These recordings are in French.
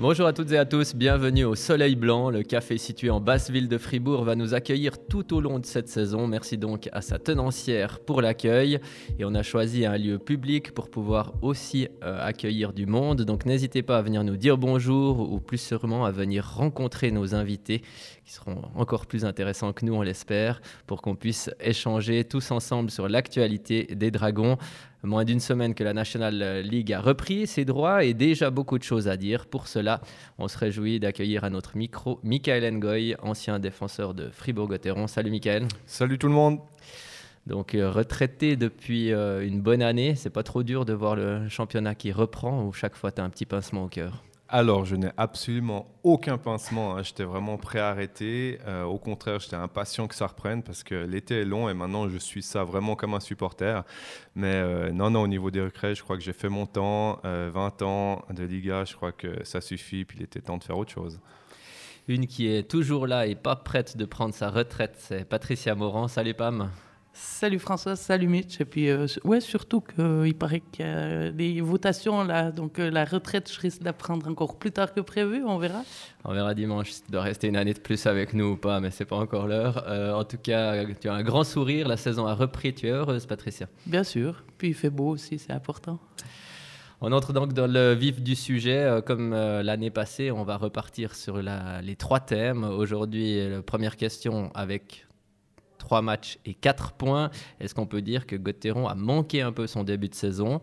Bonjour à toutes et à tous, bienvenue au Soleil Blanc. Le café situé en basse ville de Fribourg va nous accueillir tout au long de cette saison. Merci donc à sa tenancière pour l'accueil. Et on a choisi un lieu public pour pouvoir aussi euh, accueillir du monde. Donc n'hésitez pas à venir nous dire bonjour ou plus sûrement à venir rencontrer nos invités qui seront encore plus intéressants que nous, on l'espère, pour qu'on puisse échanger tous ensemble sur l'actualité des Dragons Moins d'une semaine que la National League a repris ses droits et déjà beaucoup de choses à dire. Pour cela, on se réjouit d'accueillir à notre micro Michael Ngoy, ancien défenseur de Fribourg-Gotteron. Salut Michael. Salut tout le monde. Donc euh, retraité depuis euh, une bonne année, c'est pas trop dur de voir le championnat qui reprend ou chaque fois tu as un petit pincement au cœur alors, je n'ai absolument aucun pincement. Hein. J'étais vraiment prêt à arrêter. Euh, au contraire, j'étais impatient que ça reprenne parce que l'été est long et maintenant, je suis ça vraiment comme un supporter. Mais euh, non, non, au niveau des recrets, je crois que j'ai fait mon temps. 20 euh, ans de Liga, je crois que ça suffit. Puis il était temps de faire autre chose. Une qui est toujours là et pas prête de prendre sa retraite, c'est Patricia Morand. Salut Pam. Salut François, salut Mitch. Et puis, euh, ouais, surtout qu'il paraît qu'il y a des votations là. Donc, euh, la retraite, je risque d'apprendre encore plus tard que prévu. On verra. On verra dimanche si tu dois rester une année de plus avec nous ou pas, mais c'est pas encore l'heure. Euh, en tout cas, tu as un grand sourire. La saison a repris. Tu es heureuse, Patricia Bien sûr. Puis, il fait beau aussi, c'est important. On entre donc dans le vif du sujet. Comme l'année passée, on va repartir sur les trois thèmes. Aujourd'hui, la première question avec 3 matchs et 4 points. Est-ce qu'on peut dire que Gauthieron a manqué un peu son début de saison?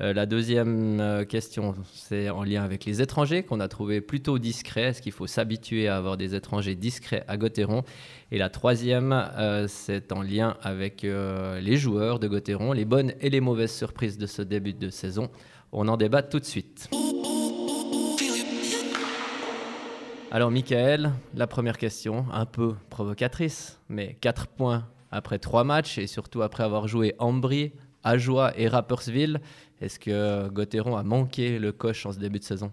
Euh, la deuxième euh, question, c'est en lien avec les étrangers qu'on a trouvé plutôt discrets. Est-ce qu'il faut s'habituer à avoir des étrangers discrets à Gauthieron Et la troisième, euh, c'est en lien avec les joueurs de Gauthieron, les bonnes et les mauvaises surprises de ce début de saison. On en débat tout de suite. Alors, Michael, la première question, un peu provocatrice, mais 4 points après 3 matchs et surtout après avoir joué Ambry, Ajoie et Rappersville. Est-ce que Gauthieron a manqué le coche en ce début de saison?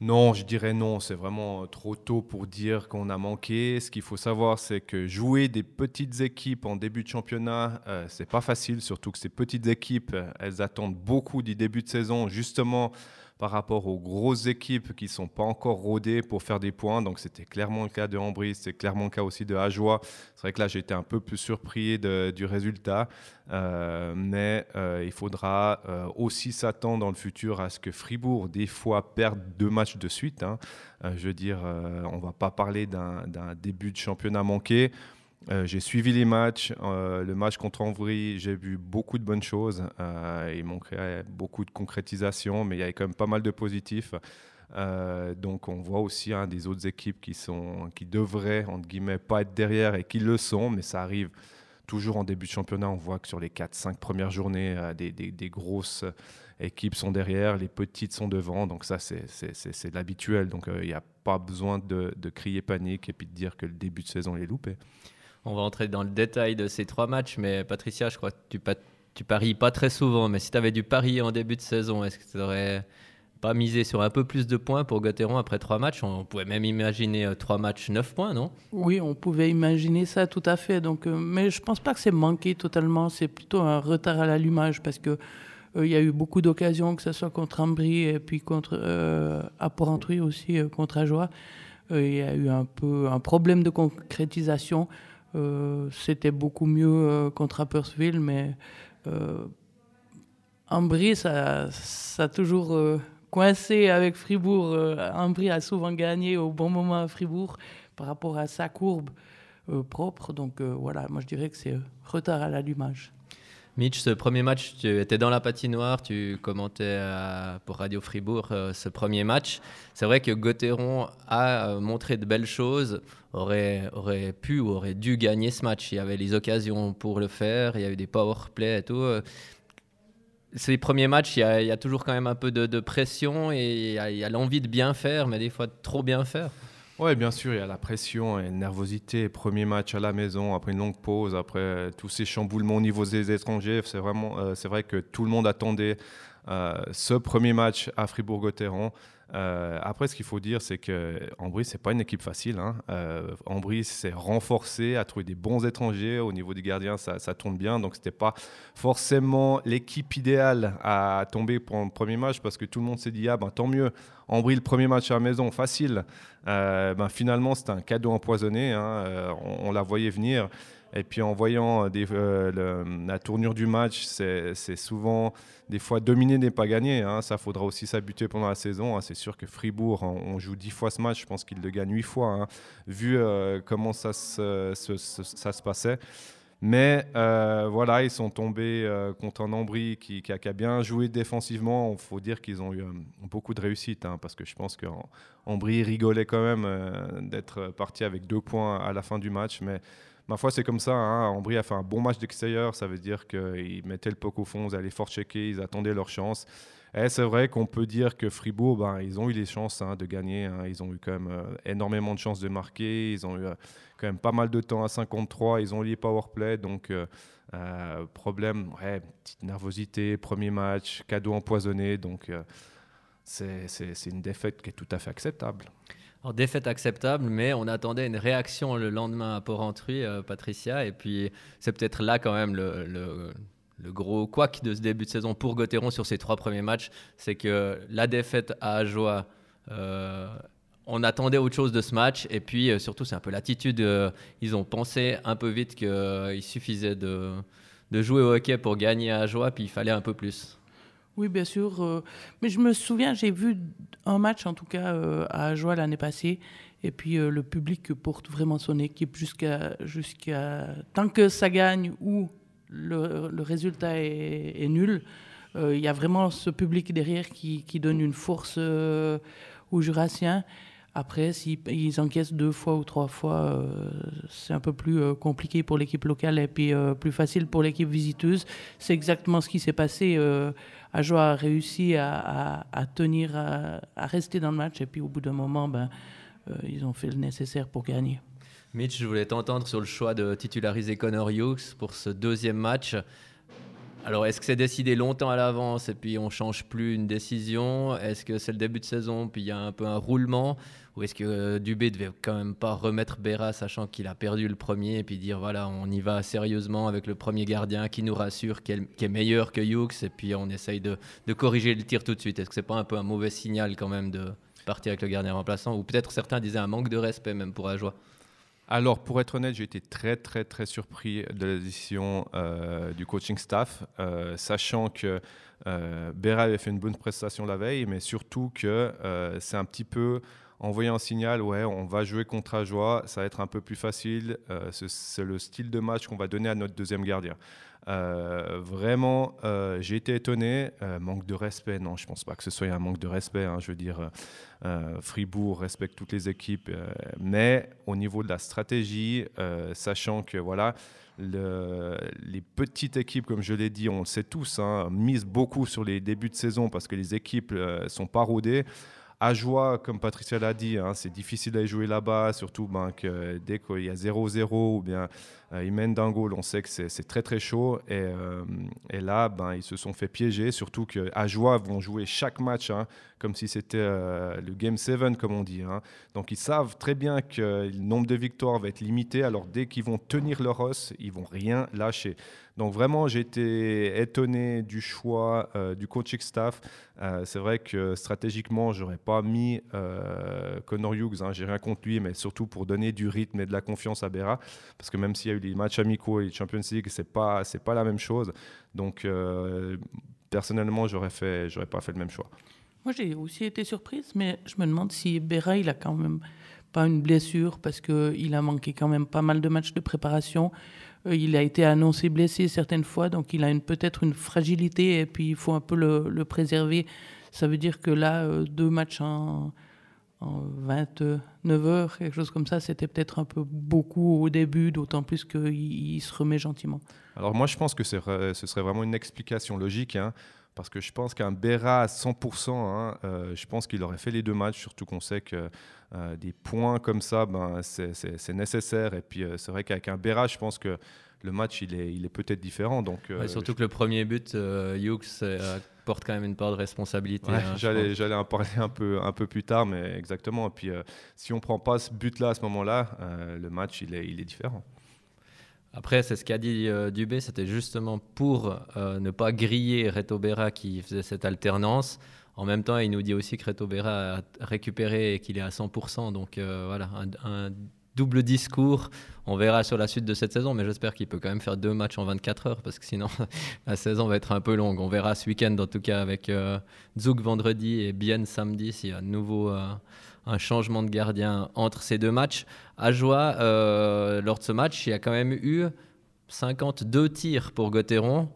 Non, je dirais non. C'est vraiment trop tôt pour dire qu'on a manqué. Ce qu'il faut savoir, c'est que jouer des petites équipes en début de championnat, euh, c'est pas facile. Surtout que ces petites équipes, elles attendent beaucoup du début de saison, justement par rapport aux grosses équipes qui ne sont pas encore rodées pour faire des points. Donc c'était clairement le cas de Ambry, c'est clairement le cas aussi de Ajoie. C'est vrai que là été un peu plus surpris du résultat, euh, mais euh, il faudra euh, aussi s'attendre dans le futur à ce que Fribourg des fois perde deux matchs de suite. Hein. je veux dire, on ne va pas parler d'un début de championnat manqué. Euh, j'ai suivi les matchs. Euh, le match contre Envry, j'ai vu beaucoup de bonnes choses. Euh, il manquait beaucoup de concrétisation, mais il y avait quand même pas mal de positifs. donc on voit aussi hein, des autres équipes qui, sont, qui devraient, entre guillemets, pas être derrière et qui le sont, mais ça arrive toujours en début de championnat. On voit que sur les 4-5 premières journées, des, grosses équipes sont derrière, les petites sont devant. Donc ça, c'est l'habituel. Donc il n'y a pas besoin de, de, crier panique et puis de dire que le début de saison est loupé. On va entrer dans le détail de ces trois matchs, mais Patricia, je crois que tu, paries pas très souvent, mais si tu avais dû parier en début de saison, est-ce que tu n'aurais pas misé sur un peu plus de points pour Gauthieron après trois matchs? On pouvait même imaginer euh, trois matchs, neuf points, non? Oui, on pouvait imaginer ça tout à fait. Donc, euh, mais je pense pas que c'est manqué totalement, c'est plutôt un retard à l'allumage parce que euh, il y a eu beaucoup d'occasions, que ce soit contre Ambry et puis contre à Porrentruy aussi, contre Ajoie. Il y a eu un peu un problème de concrétisation. Euh, c'était beaucoup mieux euh, contre Rappersville, mais euh, Ambry, ça, ça a toujours coincé avec Fribourg. Ambry a souvent gagné au bon moment à Fribourg par rapport à sa courbe propre. Donc voilà, moi je dirais que c'est retard à l'allumage. Mitch, ce premier match, tu étais dans la patinoire, tu commentais pour Radio Fribourg euh, ce premier match. C'est vrai que Gauthieron a euh, montré de belles choses, aurait, aurait pu ou aurait dû gagner ce match. Il y avait les occasions pour le faire, il y a eu des power play et tout. Ces premiers matchs, il y, a, toujours quand même un peu de, pression et il y a l'envie de bien faire, mais des fois de trop bien faire. Oui, bien sûr, il y a la pression et la nervosité. Premier match à la maison, après une longue pause, après tous ces chamboulements au niveau des étrangers. C'est vraiment, euh, c'est vrai que tout le monde attendait ce premier match à Fribourg-Gotteron. Euh, après, ce qu'il faut dire, c'est que ce c'est pas une équipe facile. Hein. Euh, s'est renforcé, a trouvé des bons étrangers. Au niveau des gardiens, ça, tourne bien. Donc, c'était pas forcément l'équipe idéale à tomber pour un premier match parce que tout le monde s'est dit ah ben tant mieux. Ambry le premier match à la maison, facile. Euh, ben, finalement, c'était un cadeau empoisonné. Hein. Euh, on, la voyait venir. Et puis en voyant des, euh, la tournure du match, c'est souvent des fois dominer n'est pas gagner. Hein. Ça faudra aussi s'habituer pendant la saison. Hein. C'est sûr que Fribourg, on, joue dix fois ce match, je pense qu'il le gagne huit fois, hein, vu euh, comment ça se, passait. Mais euh, voilà, ils sont tombés contre un Ambry qui, qui, a, bien joué défensivement. Il faut dire qu'ils ont eu beaucoup de réussite, parce que je pense qu'Ambry rigolait quand même d'être parti avec deux points à la fin du match. Mais Ma foi, c'est comme ça. Hein. Ambry a fait un bon match d'extérieur. Ça veut dire qu'ils mettaient le poke au fond, ils allaient fort checker, ils attendaient leur chance. Et c'est vrai qu'on peut dire que Fribourg, ben, ils ont eu les chances hein, de gagner. Hein. Ils ont eu quand même euh, énormément de chances de marquer. Ils ont eu euh, quand même pas mal de temps à 53. Ils ont lié powerplay. Donc, euh, problème, ouais, petite nervosité, premier match, cadeau empoisonné. Donc, c'est une défaite qui est tout à fait acceptable. Alors, défaite acceptable, mais on attendait une réaction le lendemain à Porrentruy, euh, Patricia. Et puis, c'est peut-être là quand même le, gros couac de ce début de saison pour Gauthieron sur ses trois premiers matchs. C'est que la défaite à Ajoie, euh, on attendait autre chose de ce match. Et puis, euh, surtout, c'est un peu l'attitude. ils ont pensé un peu vite qu'il suffisait de, jouer au hockey pour gagner à Ajoie, puis il fallait un peu plus. Oui, bien sûr. Euh, mais je me souviens, j'ai vu un match, en tout cas, euh, à Ajoie l'année passée. Et puis, euh, le public porte vraiment son équipe jusqu'à. tant que ça gagne ou le, résultat est, nul, il y a vraiment ce public derrière qui donne une force aux Jurassiens. Après, s'ils encaissent deux fois ou trois fois, c'est un peu plus compliqué pour l'équipe locale et puis plus facile pour l'équipe visiteuse. C'est exactement ce qui s'est passé Ajoa a réussi à, tenir, à, rester dans le match. Et puis au bout d'un moment, ben, euh, ils ont fait le nécessaire pour gagner. Mitch, je voulais t'entendre sur le choix de titulariser Connor Hughes pour ce deuxième match. Alors, est-ce que c'est décidé longtemps à l'avance et puis on change plus une décision? Est-ce que c'est le début de saison puis il y a un peu un roulement? Ou est-ce que euh, Dubé devait quand même pas remettre Béra sachant qu'il a perdu le premier et puis dire voilà, on y va sérieusement avec le premier gardien qui nous rassure, qui est, meilleur que Hughes et puis on essaye de, de corriger le tir tout de suite? Est-ce que c'est pas un peu un mauvais signal quand même de partir avec le gardien remplaçant? Ou peut-être certains disaient un manque de respect même pour Ajoie alors, pour être honnête, j'ai été très, très, très surpris de la décision euh, du coaching staff, euh, sachant que euh, avait fait une bonne prestation la veille, mais surtout que euh, c'est un petit peu envoyer un signal, ouais, on va jouer contre Ajoie, ça va être un peu plus facile, c'est le style de match qu'on va donner à notre deuxième gardien. Euh, vraiment, euh, j'ai été étonné. Euh, manque de respect, non, je pense pas que ce soit un manque de respect. Hein, je veux dire, Fribourg respecte toutes les équipes, mais au niveau de la stratégie, sachant que voilà, les petites équipes, comme je l'ai dit, on le sait tous, hein, misent beaucoup sur les débuts de saison parce que les équipes sont pas rodées à joie, comme Patricia l'a dit, hein, c'est difficile d'aller jouer là-bas, surtout ben, que dès qu'il y a 0-0 ou bien euh, ils mènent d'un goal, on sait que c'est très très chaud. Et, euh, là, ben, ils se sont fait piéger, surtout qu'à joie vont jouer chaque match hein, comme si c'était euh, le Game 7, comme on dit. Hein. Donc ils savent très bien que le nombre de victoires va être limité, alors dès qu'ils vont tenir leur os, ils vont rien lâcher. Donc vraiment, j'ai été étonné du choix euh, du coaching staff. Euh, c'est vrai que stratégiquement, j'aurais pas mis euh, Hughes. Hein, j'ai rien contre lui, mais surtout pour donner du rythme et de la confiance à Bera, parce que même s'il y a eu les matchs amicaux et les Champions League, c'est pas c'est pas la même chose. Donc personnellement, j'aurais fait j'aurais pas fait le même choix. Moi, j'ai aussi été surprise, mais je me demande si Bera, il a quand même pas une blessure parce qu'il a manqué quand même pas mal de matchs de préparation. Euh, il a été annoncé blessé certaines fois, donc il a peut-être une fragilité et puis il faut un peu le, préserver. Ça veut dire que là, euh, deux matchs en, 29 heures, quelque chose comme ça, c'était peut-être un peu beaucoup au début, d'autant plus qu'il se remet gentiment. Alors moi, je pense que ce serait vraiment une explication logique. Hein, parce que je pense qu'un Béra à 100%, hein, euh, je pense qu'il aurait fait les deux matchs, surtout qu'on sait que euh, des points comme ça, ben, c'est nécessaire. Et puis, euh, c'est vrai qu'avec un Béra, je pense que le match, il est, il est peut-être différent. Donc, surtout que le premier but, Hughes porte quand même une part de responsabilité. Hein, j'allais, en parler un peu, un peu plus tard, mais exactement. Et puis, si on prend pas ce but-là à ce moment-là, le match, il est, il est différent. Après, c'est ce qu'a dit Dubé, c'était justement pour ne pas griller Reto Berra qui faisait cette alternance. En même temps, il nous dit aussi que Reto Berra a récupéré et qu'il est à 100%. Donc voilà, un double discours. On verra sur la suite de cette saison, mais j'espère qu'il peut quand même faire deux matchs en 24 heures parce que sinon la saison va être un peu longue. On verra ce week-end en tout cas avec euh, Zouk vendredi et Bien samedi s'il y a de nouveau euh, un changement de gardien entre ces deux matchs. À joie, euh, lors de ce match, il y a quand même eu 52 tirs pour Gauthieron.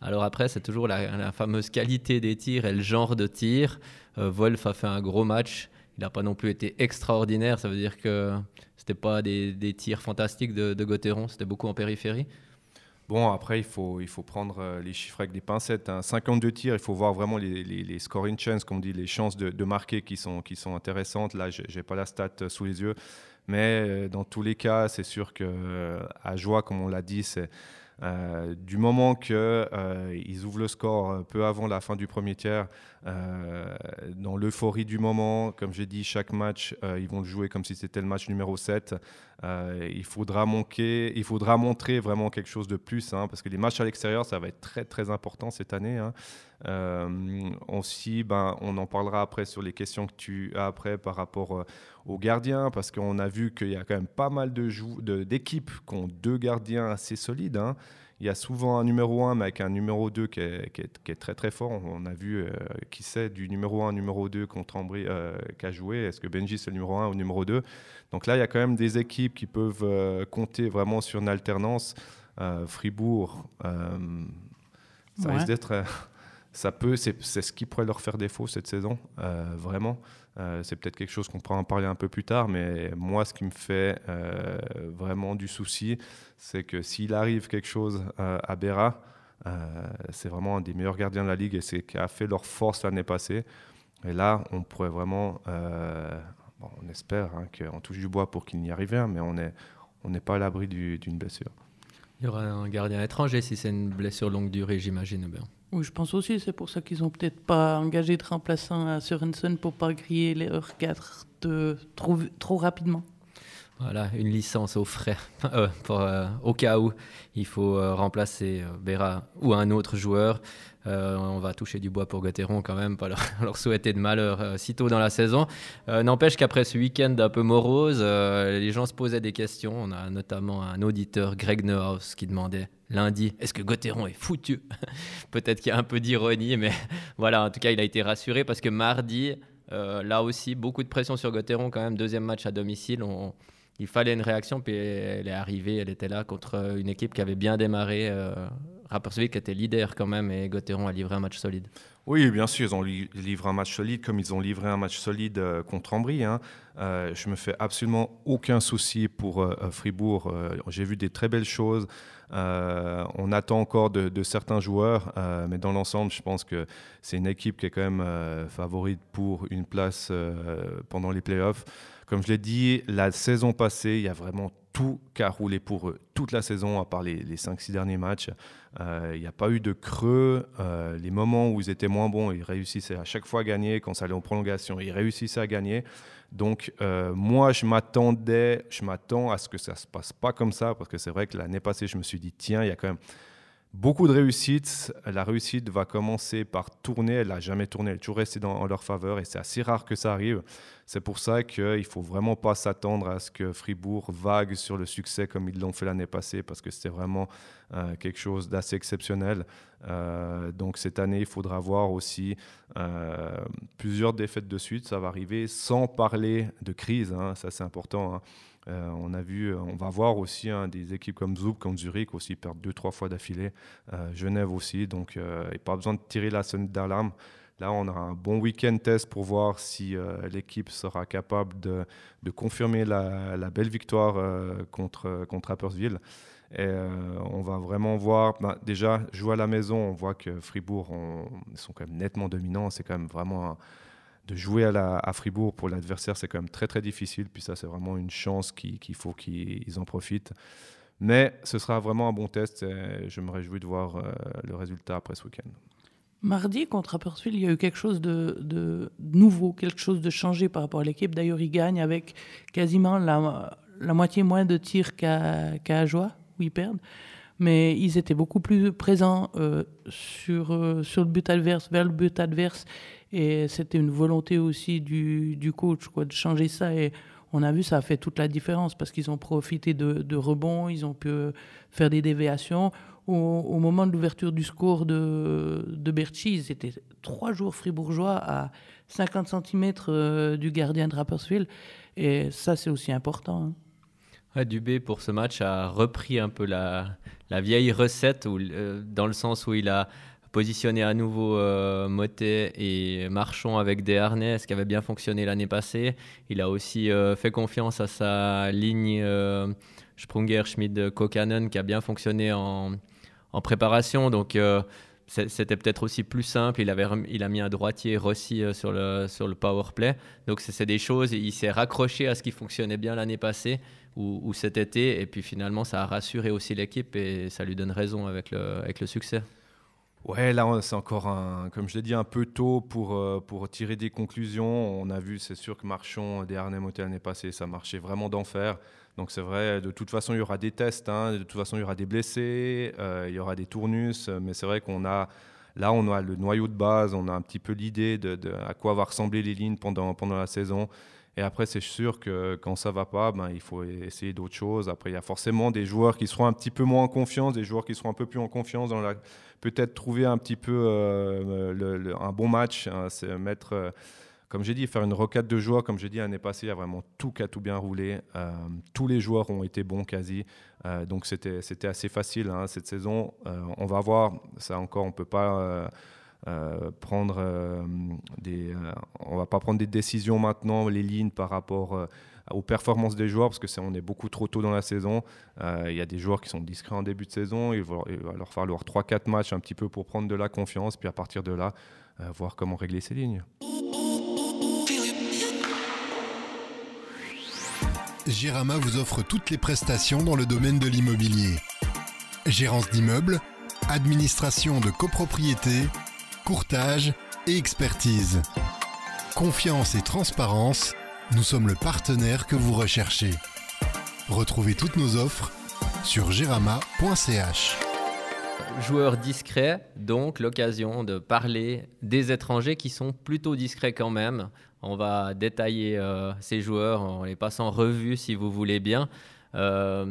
Alors après, c'est toujours la, fameuse qualité des tirs et le genre de tir. Wolf a fait un gros match. Il n'a pas non plus été extraordinaire. Ça veut dire que c'était pas des, tirs fantastiques de, de c'était beaucoup en périphérie. Bon, après, il faut, il faut prendre euh, les chiffres avec des pincettes. 52 hein. tirs, il faut voir vraiment les, les, scoring chances, comme on dit, les chances de, marquer qui sont, qui sont intéressantes. Là, je n'ai pas la stat euh, sous les yeux. Mais euh, dans tous les cas, c'est sûr qu'à joie, comme on l'a dit, c'est du moment qu'ils ouvrent le score peu avant la fin du premier tiers, dans l'euphorie du moment, comme j'ai dit, chaque match, ils vont le jouer comme si c'était le match numéro 7. il, faudra manquer, il faudra montrer vraiment quelque chose de plus, hein, parce que les matchs à l'extérieur, ça va être très très important cette année. Hein. aussi, ben, on en parlera après sur les questions que tu as après par rapport aux gardiens, parce qu'on a vu qu'il y a quand même pas mal d'équipes de, d'équipes qui ont deux gardiens assez solides. Hein. Il y a souvent un numéro 1, mais avec un numéro 2 qui est, qui est, qui est très très fort. On a vu euh, qui c'est du numéro 1 numéro 2 contre Ambry euh, qui a joué. Est-ce que Benji c'est le numéro 1 ou numéro 2 Donc là, il y a quand même des équipes qui peuvent euh, compter vraiment sur une alternance. Fribourg, ça risque d'être ça peut, c'est ce qui pourrait leur faire défaut cette saison, euh, vraiment. Euh, c'est peut-être quelque chose qu'on pourra en parler un peu plus tard, mais moi, ce qui me fait euh, vraiment du souci, c'est que s'il arrive quelque chose à Béra, c'est vraiment un des meilleurs gardiens de la ligue et c'est qui a fait leur force l'année passée. Et là, on pourrait vraiment, on espère hein, qu'on touche du bois pour qu'il n'y arrive rien, mais on n'est on n'est pas à l'abri d'une blessure. Il y aura un gardien étranger si c'est une blessure longue durée, j'imagine bien. Oui, je pense aussi. C'est pour ça qu'ils n'ont peut-être pas engagé de remplaçant à Sorensen pour pas griller leurs quatre trop, trop rapidement. Voilà, une licence au frais euh, euh, au cas où il faut euh, remplacer Béra ou un autre joueur. on va toucher du bois pour Gauthieron quand même, pas leur, souhaiter de malheur si tôt dans la saison. N'empêche qu'après ce week-end un peu morose, les gens se posaient des questions. On a notamment un auditeur, Greg Neuhaus, qui demandait lundi, est-ce que Gauthieron est foutu? Peut-être qu'il y a un peu d'ironie, mais voilà, en tout cas, il a été rassuré parce que mardi, là aussi, beaucoup de pression sur Gauthieron quand même, deuxième match à domicile. Il fallait une réaction, puis elle est arrivée, elle était là contre une équipe qui avait bien démarré. Euh, Rapperswil qui était leader quand même, et Gauthieron a livré un match solide. Oui, bien sûr, ils ont livré un match solide, comme ils ont livré un match solide euh, contre Ambry. Hein. Euh, je me fais absolument aucun souci pour euh, Fribourg. J'ai vu des très belles choses. on attend encore de, de certains joueurs, mais dans l'ensemble, je pense que c'est une équipe qui est quand même favorite pour une place pendant les playoffs. Comme je l'ai dit, la saison passée, il y a vraiment tout qui a roulé pour eux. Toute la saison, à part les, les 5-6 derniers matchs, euh, il n'y a pas eu de creux. Euh, les moments où ils étaient moins bons, ils réussissaient à chaque fois à gagner. Quand ça allait en prolongation, ils réussissaient à gagner. Donc, euh, moi, je m'attendais, je m'attends à ce que ça ne se passe pas comme ça, parce que c'est vrai que l'année passée, je me suis dit, tiens, il y a quand même Beaucoup de réussites. La réussite va commencer par tourner. Elle n'a jamais tourné. Elle est toujours restée dans, en leur faveur. Et c'est assez rare que ça arrive. C'est pour ça qu'il ne faut vraiment pas s'attendre à ce que Fribourg vague sur le succès comme ils l'ont fait l'année passée, parce que c'était vraiment euh, quelque chose d'assez exceptionnel. Euh, donc cette année, il faudra voir aussi euh, plusieurs défaites de suite. Ça va arriver sans parler de crise. Hein. Ça, c'est important. Hein. Euh, on a vu, euh, on va voir aussi hein, des équipes comme Zouk, comme Zurich aussi perdre deux, trois fois d'affilée. Euh, Genève aussi, donc il n'y a pas besoin de tirer la sonnette d'alarme. Là, on aura un bon week-end test pour voir si l'équipe sera capable de, confirmer la, belle victoire contre, contre Rappersville. Et on va vraiment voir, bah, déjà, jouer à la maison, on voit que Fribourg sont quand même nettement dominants. C'est quand même vraiment un, de jouer à, la, à Fribourg pour l'adversaire, c'est quand même très très difficile. Puis ça, c'est vraiment une chance qu'il faut qu'ils en profitent. Mais ce sera vraiment un bon test. Et je me réjouis de voir euh, le résultat après ce week-end. Mardi, contre Rapperswil, il y a eu quelque chose de, nouveau, quelque chose de changé par rapport à l'équipe. D'ailleurs, ils gagnent avec quasiment la, moitié moins de tirs qu'à qu Ajoie, où ils perdent. Mais ils étaient beaucoup plus présents euh, sur, euh, sur le but adverse, vers le but adverse. Et c'était une volonté aussi du, du, coach de changer ça. Et on a vu, ça a fait toute la différence parce qu'ils ont profité de, de rebonds, ils ont pu faire des déviations au, moment de l'ouverture du score de, de Berchi, c'était trois jours fribourgeois à 50 cm euh, du gardien de Rapperswil. Et ça, c'est aussi important. Hein. Dubé, pour ce match, a repris un peu la, vieille recette, euh, dans le sens où il a positionné à nouveau euh, Motet et Marchand avec des harnais, ce qui avait bien fonctionné l'année passée. Il a aussi euh, fait confiance à sa ligne Sprunger, Schmid, Kokanen, qui a bien fonctionné en, préparation. Donc euh, c'était peut-être aussi plus simple. Il, a mis un droitier Rossi euh, sur le, sur le power play. Donc c'est des choses, il s'est raccroché à ce qui fonctionnait bien l'année passée ou, cet été. Et puis finalement, ça a rassuré aussi l'équipe et ça lui donne raison avec le, avec le succès. Ouais, là, c'est encore, un, comme je l'ai dit, un peu tôt pour, euh, pour tirer des conclusions. On a vu, c'est sûr que Marchand, des harnais l'année passée, ça marchait vraiment d'enfer. Donc c'est vrai, de toute façon, il y aura des tests, hein. de toute façon, il y aura des blessés, euh, il y aura des tournus, mais c'est vrai qu'on a, là, on a le noyau de base, on a un petit peu l'idée de, à quoi va ressembler les lignes pendant, pendant la saison. Et après, c'est sûr que quand ça va pas, ben, il faut essayer d'autres choses. Après, il y a forcément des joueurs qui seront un petit peu moins en confiance, des joueurs qui seront un peu plus en confiance la... Peut-être trouver un petit peu euh, un bon match, hein, c'est mettre... Euh, comme j'ai dit, faire une rocade de joueurs, comme j'ai dit l'année passée, il y a vraiment tout qui a tout bien roulé. Euh, tous les joueurs ont été bons quasi. Donc c'était assez facile hein, cette saison. On va voir, ça encore, on peut pas prendre des, on va pas prendre des décisions maintenant, les lignes par rapport aux performances des joueurs parce que on est beaucoup trop tôt dans la saison. Il y a des joueurs qui sont discrets en début de saison. Il va, il va leur falloir 3-4 matchs un petit peu pour prendre de la confiance, puis à partir de là, voir comment régler ces lignes. Gérama vous offre toutes les prestations dans le domaine de l'immobilier. Gérance d'immeubles, administration de copropriété, courtage et expertise. Confiance et transparence, nous sommes le partenaire que vous recherchez. Retrouvez toutes nos offres sur gerama.ch. Joueur discret, donc l'occasion de parler des étrangers qui sont plutôt discrets quand même. On va détailler euh, ces joueurs en les passant en revue si vous voulez bien. Euh,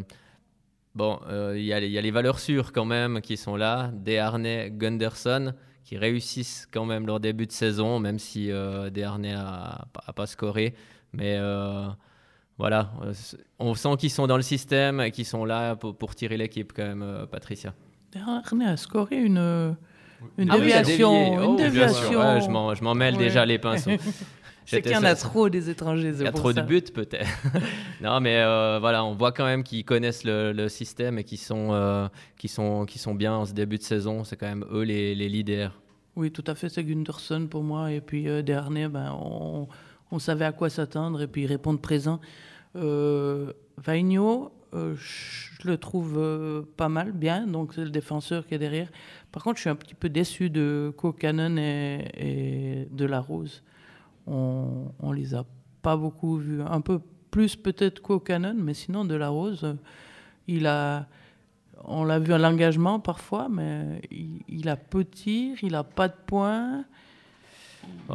bon, euh, il y, a les valeurs sûres quand même qui sont là. Desharnais, Gunderson, qui réussissent quand même leur début de saison, même si Desharnais n'a pas scoré. Mais voilà, on sent qu'ils sont dans le système et qu'ils sont là pour, tirer l'équipe quand même, Patricia. Desharnais a scoré une... Une ah déviation. une oh, déviation. je m'en mêle déjà les pinceaux. C'est qu'il y en a trop des étrangers. Il y a trop de buts peut-être. non, mais euh, voilà, on voit quand même qu'ils connaissent le, système et qu'ils sont, euh, sont, sont bien en ce début de saison. C'est quand même eux les, les, leaders. Oui, tout à fait. C'est Gunderson pour moi. Et puis euh, dernier, ben, on, on, savait à quoi s'attendre et puis ils répondent présent. Euh, Vaigno, je le trouve pas mal, bien. Donc c'est le défenseur qui est derrière. Par contre, je suis un petit peu déçu de Kokanen et, et de La Rose on, on les a pas beaucoup vus. Un peu plus peut-être qu'au Canon, mais sinon de la Rose, il a, on l'a vu à l'engagement parfois, mais il, a peu de tirs, il a pas de points.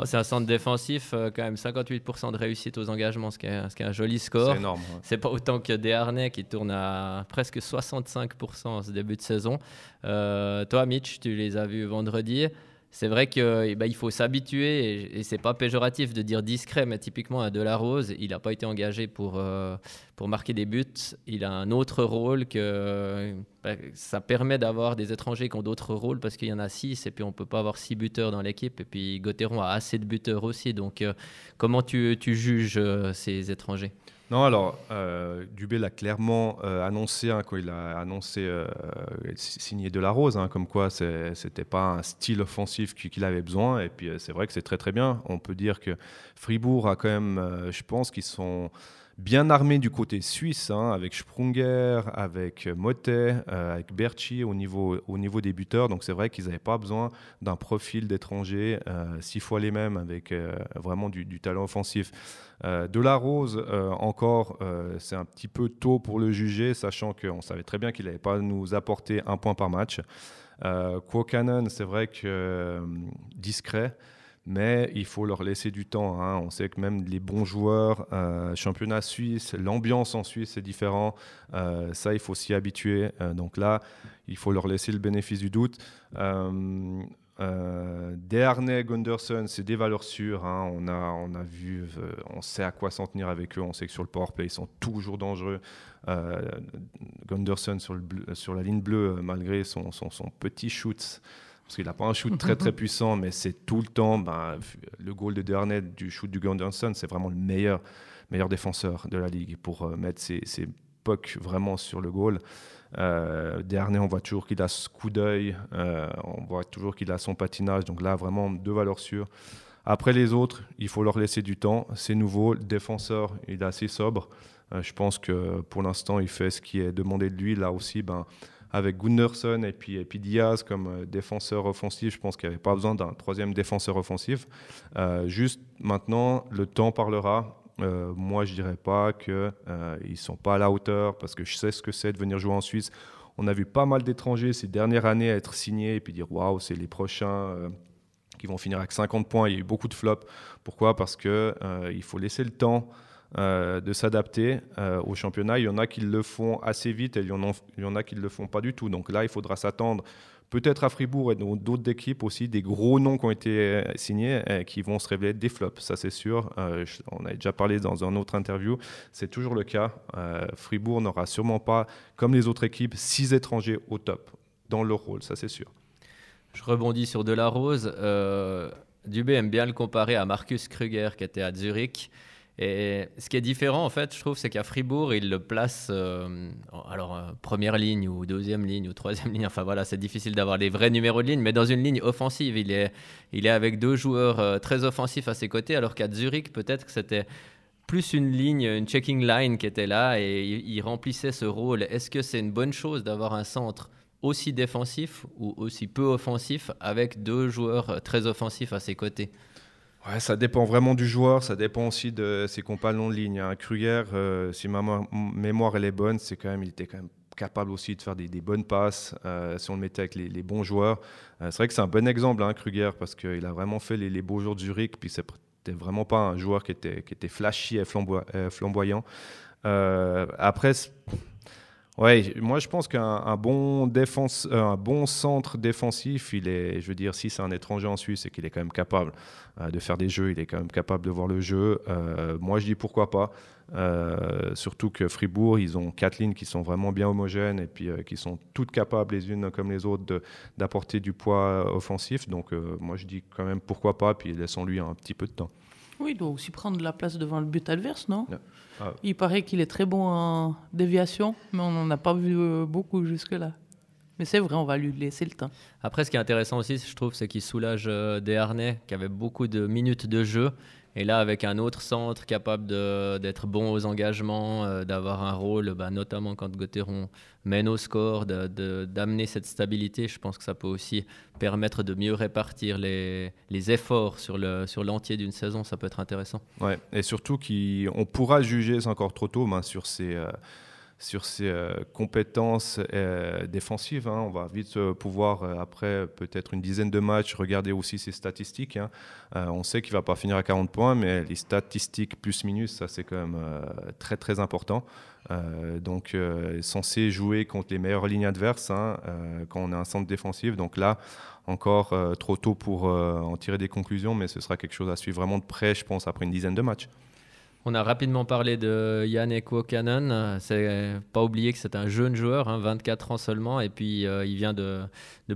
c'est un centre défensif, euh, quand même 58% de réussite aux engagements, ce qui est, ce qui est un joli score. C'est énorme. C'est pas autant que Desharnais qui tourne à presque 65% en ce début de saison. Euh, toi, Mitch, tu les as vus vendredi c'est vrai qu'il eh ben, faut s'habituer, et, c'est pas péjoratif de dire discret, mais typiquement à Delarose, il n'a pas été engagé pour, euh, pour marquer des buts. Il a un autre rôle que ben, ça permet d'avoir des étrangers qui ont d'autres rôles parce qu'il y en a six, et puis on peut pas avoir six buteurs dans l'équipe. Et puis Gauthieron a assez de buteurs aussi. Donc, euh, comment tu, tu juges euh, ces étrangers? Non, alors, euh, Dubé l'a clairement euh, annoncé hein, il a annoncé euh, signer de la rose, hein, comme quoi ce n'était pas un style offensif qu'il avait besoin. Et puis, c'est vrai que c'est très très bien. On peut dire que Fribourg a quand même, je pense qu'ils sont bien armé du côté suisse, hein, avec Sprunger, avec Motet, euh, avec Berchi au niveau, au niveau des buteurs. Donc c'est vrai qu'ils n'avaient pas besoin d'un profil d'étranger euh, six fois les mêmes, avec euh, vraiment du, talent offensif. de la Rose, encore, c'est un petit peu tôt pour le juger, sachant qu'on savait très bien qu'il n'allait pas nous apporter un point par match. Euh, c'est vrai que discret mais il faut leur laisser du temps. Hein. On sait que même les bons joueurs, euh, championnat suisse, l'ambiance en Suisse est différent. Euh, ça, il faut s'y habituer. Euh, donc là, il faut leur laisser le bénéfice du doute. Euh, Desharnais, Gunderson, c'est des valeurs sûres. Hein. On, a, on a vu, on sait à quoi s'en tenir avec eux. On sait que sur le powerplay, ils sont toujours dangereux. Gunderson sur, la ligne bleue, malgré son, son petit shoot parce qu'il n'a pas un shoot très très puissant, mais c'est tout le temps. Ben, le goal de Dernay du shoot du Gunderson, c'est vraiment le meilleur, meilleur défenseur de la ligue pour euh, mettre ses, ses pucks vraiment sur le goal. Euh, on voit toujours qu'il a ce coup d'œil, euh, on voit toujours qu'il a son patinage. Donc là, vraiment deux valeurs sûres. Après les autres, il faut leur laisser du temps. C'est nouveau. Le défenseur, il est assez sobre. Euh, je pense que pour l'instant, il fait ce qui est demandé de lui. Là aussi, ben, avec Gunderson et puis, Diaz comme euh, défenseur offensif, je pense qu'il n'y avait pas besoin d'un troisième défenseur offensif. Euh, juste maintenant, le temps parlera. Euh, moi, je dirais pas qu'ils ne sont pas à la hauteur parce que je sais ce que c'est de venir jouer en Suisse. On a vu pas mal d'étrangers ces dernières années être signés et puis dire waouh, c'est les prochains qui vont finir avec 50 points. Il y a eu beaucoup de flops. Pourquoi? Parce qu'il il faut laisser le temps euh, de s'adapter euh, au championnat. Il y en a qui le font assez vite et il y en a, qui ne le font pas du tout. Donc là, il faudra s'attendre peut-être à Fribourg et d'autres équipes aussi, des gros noms qui ont été euh, signés et qui vont se révéler des flops, ça c'est sûr. on a déjà parlé dans un autre interview, c'est toujours le cas. Fribourg n'aura sûrement pas, comme les autres équipes, six étrangers au top dans leur rôle, ça c'est sûr. Je rebondis sur Delarose. Dubé aime bien le comparer à Marcus Kruger qui était à Zurich. Et ce qui est différent, en fait, je trouve, c'est qu'à Fribourg, il le place, euh, alors, euh, première ligne ou deuxième ligne ou troisième ligne. Enfin, voilà, c'est difficile d'avoir les vrais numéros de ligne, mais dans une ligne offensive, il est, il est avec deux joueurs euh, très offensifs à ses côtés, alors qu'à Zurich, peut-être que c'était plus une ligne, une checking line qui était là et il remplissait ce rôle. Est-ce que c'est une bonne chose d'avoir un centre aussi défensif ou aussi peu offensif avec deux joueurs très offensifs à ses côtés? Ouais, ça dépend vraiment du joueur, ça dépend aussi de ses compagnons de ligne. Hein. Kruger, euh, si ma mémoire est bonne, c'est quand même, il était quand même capable aussi de faire des, bonnes passes euh, si on le mettait avec les, bons joueurs. Euh, c'est vrai que c'est un bon exemple, hein, Kruger, parce qu'il a vraiment fait les, beaux jours de Zurich, puis c'était vraiment pas un joueur qui était, qui était flashy et flamboyant. après, oui, moi je pense qu'un bon, défense, euh, un bon centre défensif, il est, je veux dire, si c'est un étranger en Suisse et qu'il est quand même capable euh, de faire des jeux, il est quand même capable de voir le jeu. Euh, moi je dis pourquoi pas. surtout que Fribourg, ils ont quatre lignes qui sont vraiment bien homogènes et puis qui sont toutes capables les unes comme les autres d'apporter du poids offensif. Donc moi je dis quand même pourquoi pas, puis laissons-lui un petit peu de temps. Oui, il doit aussi prendre la place devant le but adverse, non? Ah. Il paraît qu'il est très bon en déviation, mais on n'en a pas vu euh, beaucoup jusque-là. Mais c'est vrai, on va lui laisser le temps. Après, ce qui est intéressant aussi, je trouve, c'est qu'il soulage euh, des harnais qui avaient beaucoup de minutes de jeu et là, avec un autre centre capable d'être bon aux engagements, euh, d'avoir un rôle, bah, notamment quand Gauthieron mène au score, d'amener cette stabilité, je pense que ça peut aussi permettre de mieux répartir les, efforts sur l'entier d'une saison. Ça peut être intéressant. Ouais, et surtout qu'on pourra juger, c'est encore trop tôt, sur ces. Euh, sur ses euh, compétences euh, défensives. Hein. On va vite euh, pouvoir, après peut-être une dizaine de matchs, regarder aussi ses statistiques. Hein. on sait qu'il ne va pas finir à 40 points, mais les statistiques plus-minus, ça c'est quand même très très important. donc censé jouer contre les meilleures lignes adverses hein, quand on a un centre défensif. Donc là, encore trop tôt pour en tirer des conclusions, mais ce sera quelque chose à suivre vraiment de près, je pense, après une dizaine de matchs. On a rapidement parlé de Yannick Wokanen. C'est pas oublier que c'est un jeune joueur, 24 hein, ans seulement, et puis euh, il vient de,